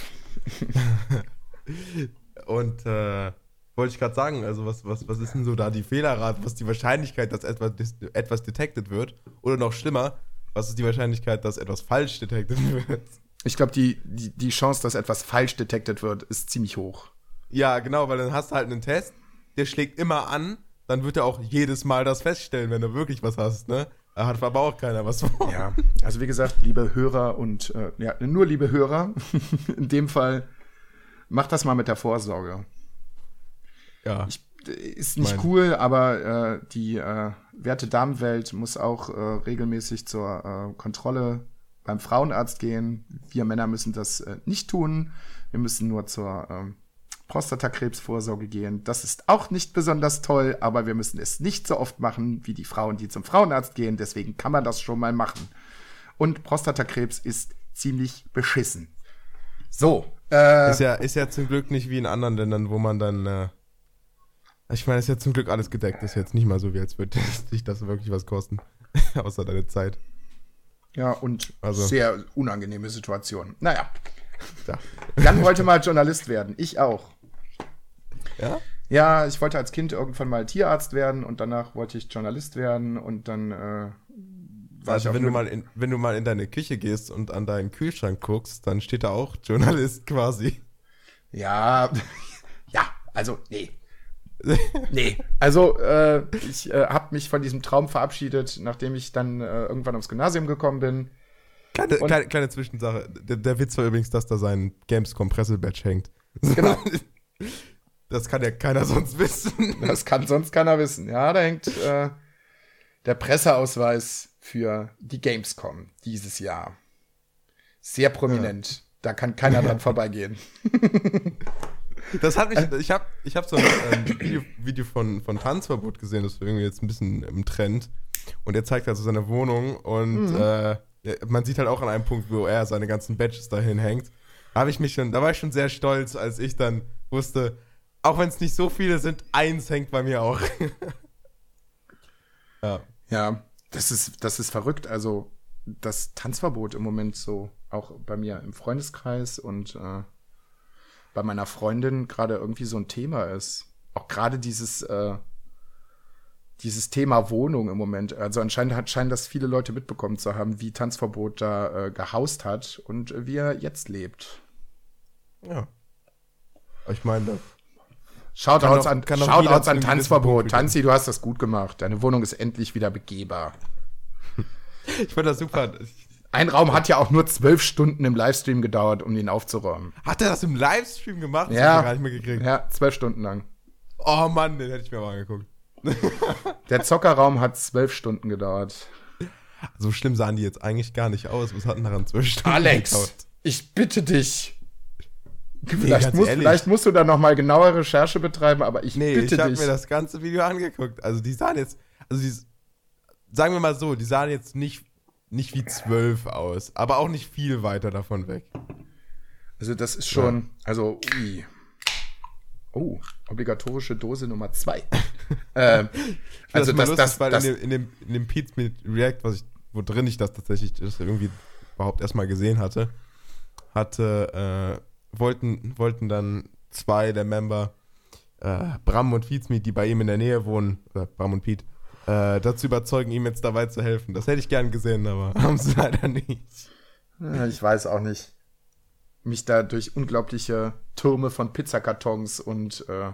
Und äh, wollte ich gerade sagen, also was, was, was ist denn so da die Fehlerrate, was ist die Wahrscheinlichkeit, dass etwas, etwas detected wird? Oder noch schlimmer, was ist die Wahrscheinlichkeit, dass etwas falsch detected wird? Ich glaube, die, die, die Chance, dass etwas falsch detected wird, ist ziemlich hoch. Ja, genau, weil dann hast du halt einen Test, der schlägt immer an, dann wird er auch jedes Mal das feststellen, wenn du wirklich was hast, ne? Da hat aber auch keiner was vor. Ja, also wie gesagt, liebe Hörer und äh, ja, nur liebe Hörer, in dem Fall, macht das mal mit der Vorsorge. Ja. Ich, ist nicht mein. cool, aber äh, die äh, werte Damenwelt muss auch äh, regelmäßig zur äh, Kontrolle beim Frauenarzt gehen. Wir Männer müssen das äh, nicht tun. Wir müssen nur zur ähm, Prostatakrebsvorsorge gehen. Das ist auch nicht besonders toll, aber wir müssen es nicht so oft machen wie die Frauen, die zum Frauenarzt gehen. Deswegen kann man das schon mal machen. Und Prostatakrebs ist ziemlich beschissen. So. Äh, ist, ja, ist ja zum Glück nicht wie in anderen Ländern, wo man dann. Ich meine, ist ja zum Glück alles gedeckt. Ist jetzt nicht mal so, wie als würde sich das wirklich was kosten. Außer deine Zeit. Ja, und also. sehr unangenehme Situation. Naja. Ja. Jan wollte mal Journalist werden. Ich auch. Ja? Ja, ich wollte als Kind irgendwann mal Tierarzt werden und danach wollte ich Journalist werden und dann äh, also wenn du, mal in, wenn du mal in deine Küche gehst und an deinen Kühlschrank guckst, dann steht da auch Journalist quasi. Ja, ja, also nee. Nee, also äh, ich äh, habe mich von diesem Traum verabschiedet, nachdem ich dann äh, irgendwann aufs Gymnasium gekommen bin. Kleine, kleine, kleine Zwischensache. Der, der, Witz war übrigens, dass da sein Gamescom Presselbatch hängt. Genau. Das kann ja keiner sonst wissen. Das kann sonst keiner wissen. Ja, da hängt äh, der Presseausweis für die Gamescom dieses Jahr. Sehr prominent. Ja. Da kann keiner dran vorbeigehen. Das hat mich, ich habe ich hab so ein ähm, Video, Video, von, von Tanzverbot gesehen, das ist irgendwie jetzt ein bisschen im Trend. Und er zeigt also seine Wohnung und mhm. äh, man sieht halt auch an einem Punkt, wo er seine ganzen Badges dahin hängt. Da habe ich mich schon, da war ich schon sehr stolz, als ich dann wusste, auch wenn es nicht so viele sind, eins hängt bei mir auch. ja. Ja, das ist, das ist verrückt. Also, das Tanzverbot im Moment so, auch bei mir im Freundeskreis und äh, bei meiner Freundin gerade irgendwie so ein Thema ist. Auch gerade dieses, äh, dieses Thema Wohnung im Moment. Also anscheinend hat, scheinen das viele Leute mitbekommen zu haben, wie Tanzverbot da äh, gehaust hat und wie er jetzt lebt. Ja. Ich meine, Shoutouts an, Shoutouts an Tanzverbot. Tanzi, du hast das gut gemacht. Deine Wohnung ist endlich wieder begehbar. Ich fand das super. Ein Raum hat ja auch nur zwölf Stunden im Livestream gedauert, um ihn aufzuräumen. Hat er das im Livestream gemacht? Das ja. gar nicht mehr gekriegt. Ja, zwölf Stunden lang. Oh Mann, den hätte ich mir mal angeguckt. Der Zockerraum hat zwölf Stunden gedauert. So schlimm sahen die jetzt eigentlich gar nicht aus. Was hatten daran zwölf Stunden Alex, gedauert? ich bitte dich. Vielleicht, muss, vielleicht, musst du da noch mal genaue Recherche betreiben, aber ich nee, bitte ich habe mir das ganze Video angeguckt. Also die sahen jetzt, also die, sagen wir mal so, die sahen jetzt nicht, nicht wie zwölf aus, aber auch nicht viel weiter davon weg. Also das ist schon, ja. also ui. Oh, obligatorische Dose Nummer zwei. ähm, also das, lustig, das, das in, dem, in dem, in dem Pete's mit React, was ich, wo drin ich das tatsächlich das irgendwie überhaupt erstmal gesehen hatte, hatte äh, wollten, wollten dann zwei der Member, äh, Bram und Feedsmeet, die bei ihm in der Nähe wohnen, oder Bram und Pete, äh, dazu überzeugen, ihm jetzt dabei zu helfen. Das hätte ich gern gesehen, aber haben sie leider nicht. Ich weiß auch nicht. Mich da durch unglaubliche Türme von Pizzakartons und äh,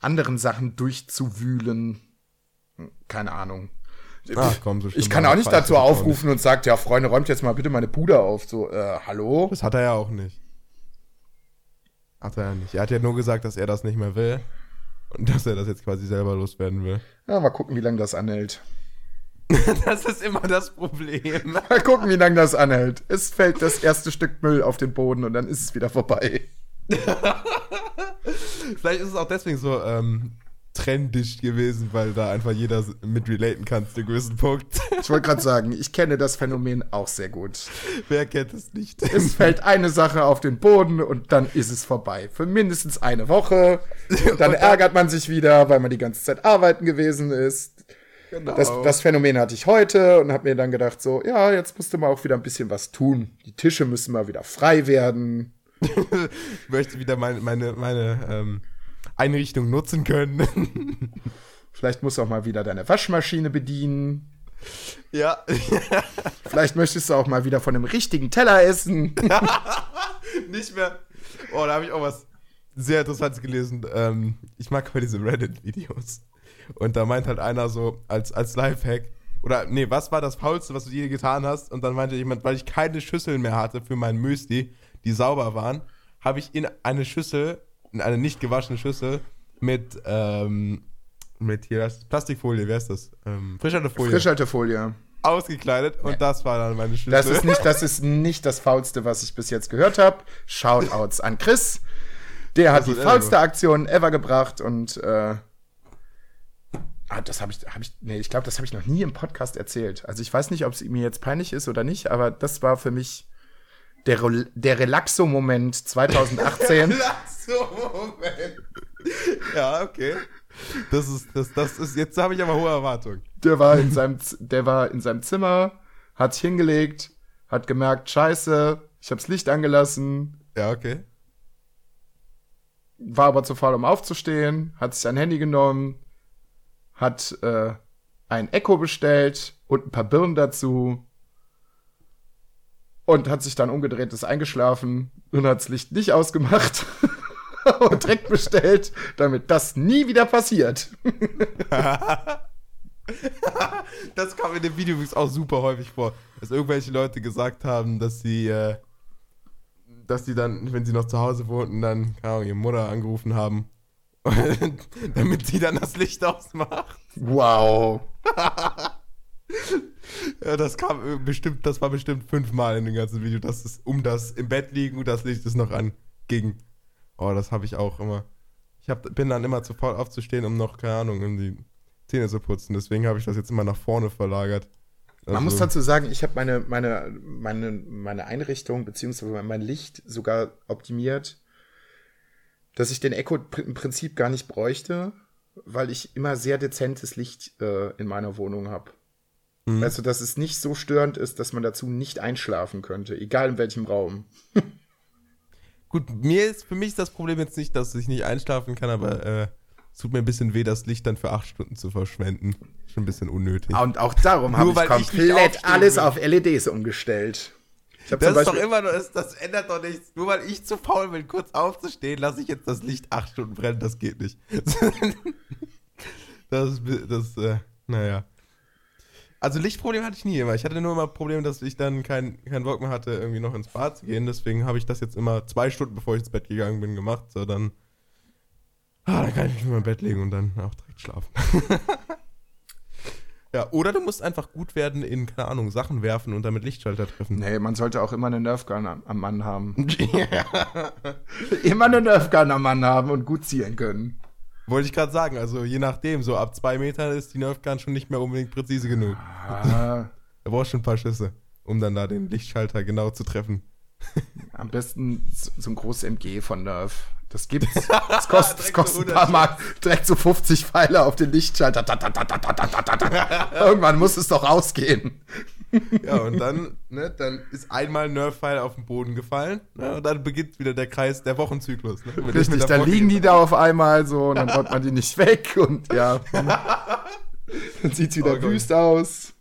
anderen Sachen durchzuwühlen. Keine Ahnung. Ach, komm, so ich kann auch nicht dazu aufrufen und sagt, ja, Freunde, räumt jetzt mal bitte meine Bude auf. So, äh, hallo? Das hat er ja auch nicht. Hat er ja nicht. Er hat ja nur gesagt, dass er das nicht mehr will. Und dass er das jetzt quasi selber loswerden will. Ja, mal gucken, wie lange das anhält. das ist immer das Problem. Mal gucken, wie lange das anhält. Es fällt das erste Stück Müll auf den Boden und dann ist es wieder vorbei. Vielleicht ist es auch deswegen so ähm, trendig gewesen, weil da einfach jeder mit relaten kann zu dem gewissen Punkt. Ich wollte gerade sagen, ich kenne das Phänomen auch sehr gut. Wer kennt es nicht? Es fällt eine Sache auf den Boden und dann ist es vorbei. Für mindestens eine Woche. Und dann ärgert man sich wieder, weil man die ganze Zeit arbeiten gewesen ist. Genau. Das, das Phänomen hatte ich heute und habe mir dann gedacht, so, ja, jetzt musst du mal auch wieder ein bisschen was tun. Die Tische müssen mal wieder frei werden. ich möchte wieder meine, meine, meine ähm Einrichtung nutzen können. Vielleicht musst du auch mal wieder deine Waschmaschine bedienen. Ja. Vielleicht möchtest du auch mal wieder von einem richtigen Teller essen. Nicht mehr. Oh, da habe ich auch was sehr Interessantes gelesen. Ähm, ich mag aber diese Reddit-Videos. Und da meint halt einer so, als, als Lifehack, oder nee, was war das Faulste, was du je getan hast? Und dann meinte jemand, weil ich keine Schüsseln mehr hatte für mein Müsli, die sauber waren, habe ich in eine Schüssel in eine nicht gewaschene Schüssel mit, ähm, mit hier, das Plastikfolie, wer ist das? Ähm, Frischhaltefolie. Frischhaltefolie. ausgekleidet und das war dann meine Schlüssel. Das ist nicht, das ist nicht das faulste, was ich bis jetzt gehört habe. Shoutouts an Chris. Der hat die faulste Aktion ever gebracht und äh, ah, das habe ich, habe ich, nee, ich glaube, das habe ich noch nie im Podcast erzählt. Also ich weiß nicht, ob es mir jetzt peinlich ist oder nicht, aber das war für mich der, der Relaxo-Moment 2018. Relaxo-Moment. ja, okay. Das ist, das, das ist, jetzt habe ich aber hohe Erwartungen. Der war in seinem, der war in seinem Zimmer, hat sich hingelegt, hat gemerkt, scheiße, ich hab's Licht angelassen. Ja, okay. War aber zu faul, um aufzustehen, hat sich sein Handy genommen, hat äh, ein Echo bestellt und ein paar Birnen dazu und hat sich dann umgedreht, ist eingeschlafen und hat das Licht nicht ausgemacht. und direkt bestellt, damit das nie wieder passiert. das kam in dem Video übrigens auch super häufig vor, dass irgendwelche Leute gesagt haben, dass sie, äh, dass sie dann, wenn sie noch zu Hause wohnten, dann, keine Ahnung, ihre Mutter angerufen haben, damit sie dann das Licht ausmacht. Wow. ja, das kam bestimmt, das war bestimmt fünfmal in dem ganzen Video, dass es um das im Bett liegen und das Licht ist noch an ging. Oh, das habe ich auch immer. Ich hab, bin dann immer zu faul aufzustehen, um noch, keine Ahnung, um die Zähne zu putzen. Deswegen habe ich das jetzt immer nach vorne verlagert. Also, Man muss dazu sagen, ich habe meine, meine, meine, meine Einrichtung beziehungsweise mein Licht sogar optimiert, dass ich den Echo im Prinzip gar nicht bräuchte, weil ich immer sehr dezentes Licht äh, in meiner Wohnung habe. Mhm. Also, dass es nicht so störend ist, dass man dazu nicht einschlafen könnte, egal in welchem Raum. Gut, mir ist, für mich ist das Problem jetzt nicht, dass ich nicht einschlafen kann, aber äh, es tut mir ein bisschen weh, das Licht dann für acht Stunden zu verschwenden. Schon ein bisschen unnötig. Und auch darum habe ich komplett ich alles will. auf LEDs umgestellt. das ist doch immer nur, das, das, ändert doch nichts. Nur weil ich zu faul bin, kurz aufzustehen, lasse ich jetzt das Licht acht Stunden brennen. Das geht nicht. das, das, äh, naja. Also Lichtproblem hatte ich nie immer. Ich hatte nur immer Probleme, dass ich dann keinen kein Bock mehr hatte, irgendwie noch ins Bad zu gehen. Deswegen habe ich das jetzt immer zwei Stunden, bevor ich ins Bett gegangen bin, gemacht. So, dann, ah, dann kann ich mich in mein Bett legen und dann auch direkt schlafen. ja, oder du musst einfach gut werden in, keine Ahnung, Sachen werfen und damit Lichtschalter treffen. Nee, man sollte auch immer eine Nerfgun am, am Mann haben. immer eine Nerfgun am Mann haben und gut zielen können. Wollte ich gerade sagen, also je nachdem, so ab zwei Metern ist die Nerfgun schon nicht mehr unbedingt präzise genug. Ah. da brauchst schon ein paar Schüsse, um dann da den Lichtschalter genau zu treffen. Am besten so ein großes MG von Nerf. Das gibt's. Das kostet, das kostet ein paar Mark. Direkt so 50 Pfeile auf den Lichtschalter. Irgendwann muss es doch ausgehen. Ja, und dann, ne, dann ist einmal ein Nerf-Pfeil auf den Boden gefallen. Ne, und dann beginnt wieder der Kreis, der Wochenzyklus. Ne, Richtig, dann liegen die da auf einmal so und dann räumt man die nicht weg und ja. dann sieht's wieder oh wüst aus.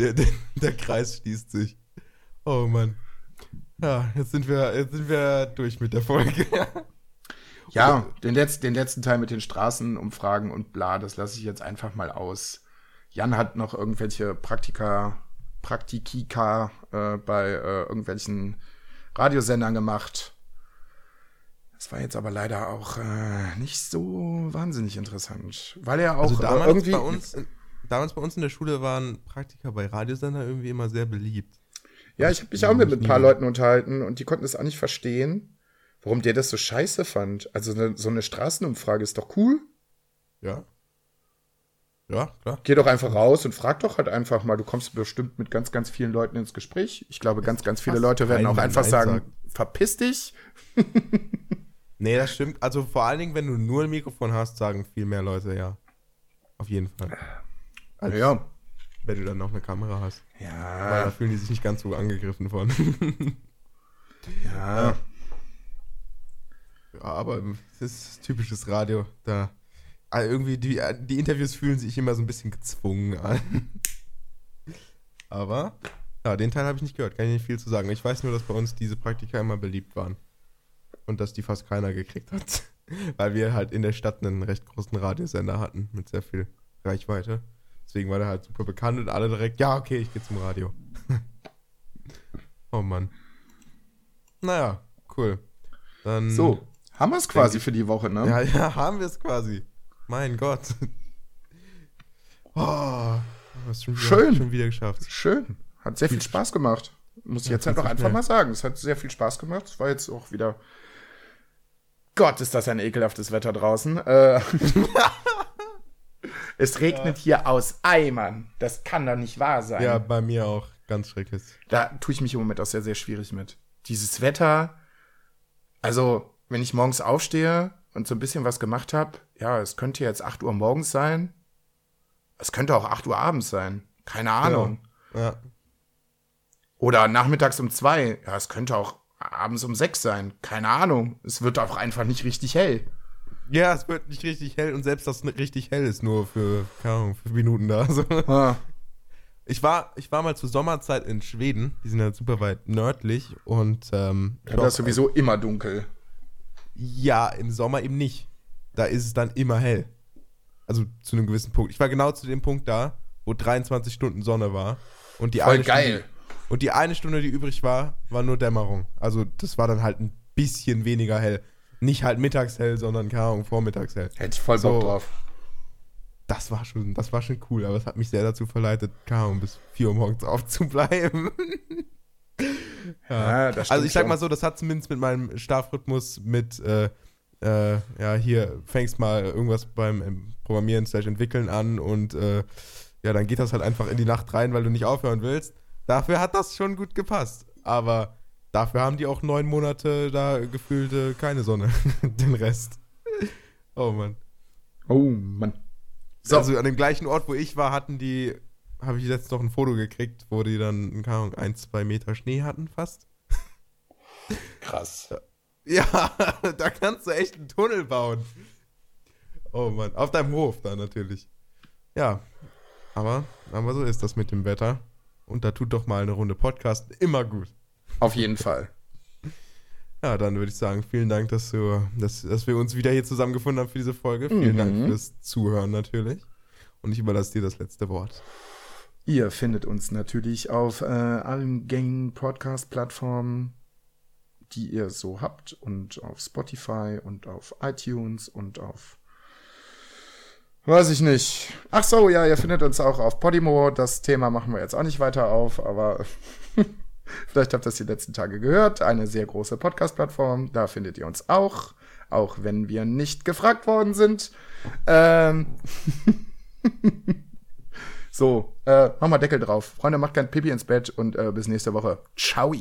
Der, der, der Kreis schließt sich. Oh Mann. Ja, jetzt sind wir, jetzt sind wir durch mit der Folge. Ja, den, Letz-, den letzten Teil mit den Straßenumfragen und bla, das lasse ich jetzt einfach mal aus. Jan hat noch irgendwelche Praktika, Praktikika äh, bei äh, irgendwelchen Radiosendern gemacht. Das war jetzt aber leider auch äh, nicht so wahnsinnig interessant, weil er auch also damals äh, irgendwie bei uns, damals bei uns in der Schule waren Praktika bei Radiosendern irgendwie immer sehr beliebt. Ja, ich habe mich auch mit ein paar Leuten unterhalten und die konnten das auch nicht verstehen warum der das so scheiße fand. Also ne, so eine Straßenumfrage ist doch cool. Ja. Ja, klar. Geh doch einfach raus und frag doch halt einfach mal. Du kommst bestimmt mit ganz, ganz vielen Leuten ins Gespräch. Ich glaube, ganz, ganz viele Leute werden auch einfach sagen, sagen, verpiss dich. nee, das stimmt. Also vor allen Dingen, wenn du nur ein Mikrofon hast, sagen viel mehr Leute ja. Auf jeden Fall. Als ja. Wenn du dann noch eine Kamera hast. Ja. Weil da fühlen die sich nicht ganz so angegriffen von. ja. ja. Ja, aber es ist typisches Radio. Da also irgendwie die, die Interviews fühlen sich immer so ein bisschen gezwungen an. aber ja, den Teil habe ich nicht gehört, kann ich nicht viel zu sagen. Ich weiß nur, dass bei uns diese Praktika immer beliebt waren. Und dass die fast keiner gekriegt hat. Weil wir halt in der Stadt einen recht großen Radiosender hatten mit sehr viel Reichweite. Deswegen war der halt super bekannt und alle direkt, ja, okay, ich gehe zum Radio. oh Mann. Naja, cool. Dann so, haben wir es quasi für die Woche, ne? Ja, ja, haben wir es quasi. Mein Gott. Oh, hast schon wieder, Schön. schon wieder geschafft. Schön. Hat sehr viel Spaß gemacht. Muss ich Ja, jetzt halt auch einfach schnell. mal sagen. Es hat sehr viel Spaß gemacht. Es war jetzt auch wieder. Gott, ist das ein ekelhaftes Wetter draußen. Äh, es regnet hier aus Eimern. Das kann doch nicht wahr sein. Ja, bei mir auch. Ganz schrecklich. Da tue ich mich im Moment auch sehr, sehr schwierig mit. Dieses Wetter, also wenn ich morgens aufstehe und so ein bisschen was gemacht habe, ja, es könnte jetzt 8 Uhr morgens sein. Es könnte auch 8 Uhr abends sein. Keine Ahnung. Ja. Oder nachmittags um 2. Ja, es könnte auch abends um 6 sein. Keine Ahnung. Es wird auch einfach nicht richtig hell. Ja, es wird nicht richtig hell und selbst das richtig hell ist nur für, keine Ahnung, fünf Minuten da. So. Ah, Ich war, ich war mal zur Sommerzeit in Schweden, die sind ja super weit nördlich und ähm, das ist sowieso immer dunkel. ja, im Sommer eben nicht. Da ist es dann immer hell. Also zu einem gewissen Punkt. Ich war genau zu dem Punkt da, wo 23 Stunden Sonne war und die Voll eine geil. Stunde, und die eine Stunde, die übrig war, war nur Dämmerung. Also das war dann halt ein bisschen weniger hell. Nicht halt mittags hell, sondern keine Ahnung, vormittags hell. Hätte ich voll Bock So. drauf. Das war schon, das war schon cool, aber es hat mich sehr dazu verleitet, keine Ahnung, bis 4 Uhr morgens aufzubleiben. Ja, das also ich sag mal so, das hat zumindest mit meinem Schlafrhythmus mit, äh, äh, ja, hier fängst mal irgendwas beim Programmieren slash entwickeln an und äh, ja, dann geht das halt einfach in die Nacht rein, weil du nicht aufhören willst. Dafür hat das schon gut gepasst. Aber dafür haben die auch neun Monate da gefühlt äh, keine Sonne. Den Rest. Oh Mann. Oh, Mann. So. Also an dem gleichen Ort, wo ich war, hatten die, habe ich jetzt noch ein Foto gekriegt, wo die dann, keine Ahnung, ein, zwei Meter Schnee hatten fast. Krass. Ja, da kannst du echt einen Tunnel bauen. Oh Mann, auf deinem Hof da natürlich. Ja, aber, aber so ist das mit dem Wetter. Und da tut doch mal eine Runde Podcast immer gut. Auf jeden Fall. Ja, dann würde ich sagen, vielen Dank, dass, du, dass, dass wir uns wieder hier zusammengefunden haben für diese Folge. Vielen Mhm. Dank fürs Zuhören natürlich. Und ich überlasse dir das letzte Wort. Ihr findet uns natürlich auf äh, allen gängigen Podcast-Plattformen, die ihr so habt und auf Spotify und auf iTunes und auf weiß ich nicht. Ach so, ja, ihr findet uns auch auf Podimo. Das Thema machen wir jetzt auch nicht weiter auf, aber vielleicht habt ihr das die letzten Tage gehört. Eine sehr große Podcast-Plattform. Da findet ihr uns auch, auch wenn wir nicht gefragt worden sind. Ähm So, äh, mach mal Deckel drauf. Freunde, macht kein Pipi ins Bett und äh, bis nächste Woche. Ciao.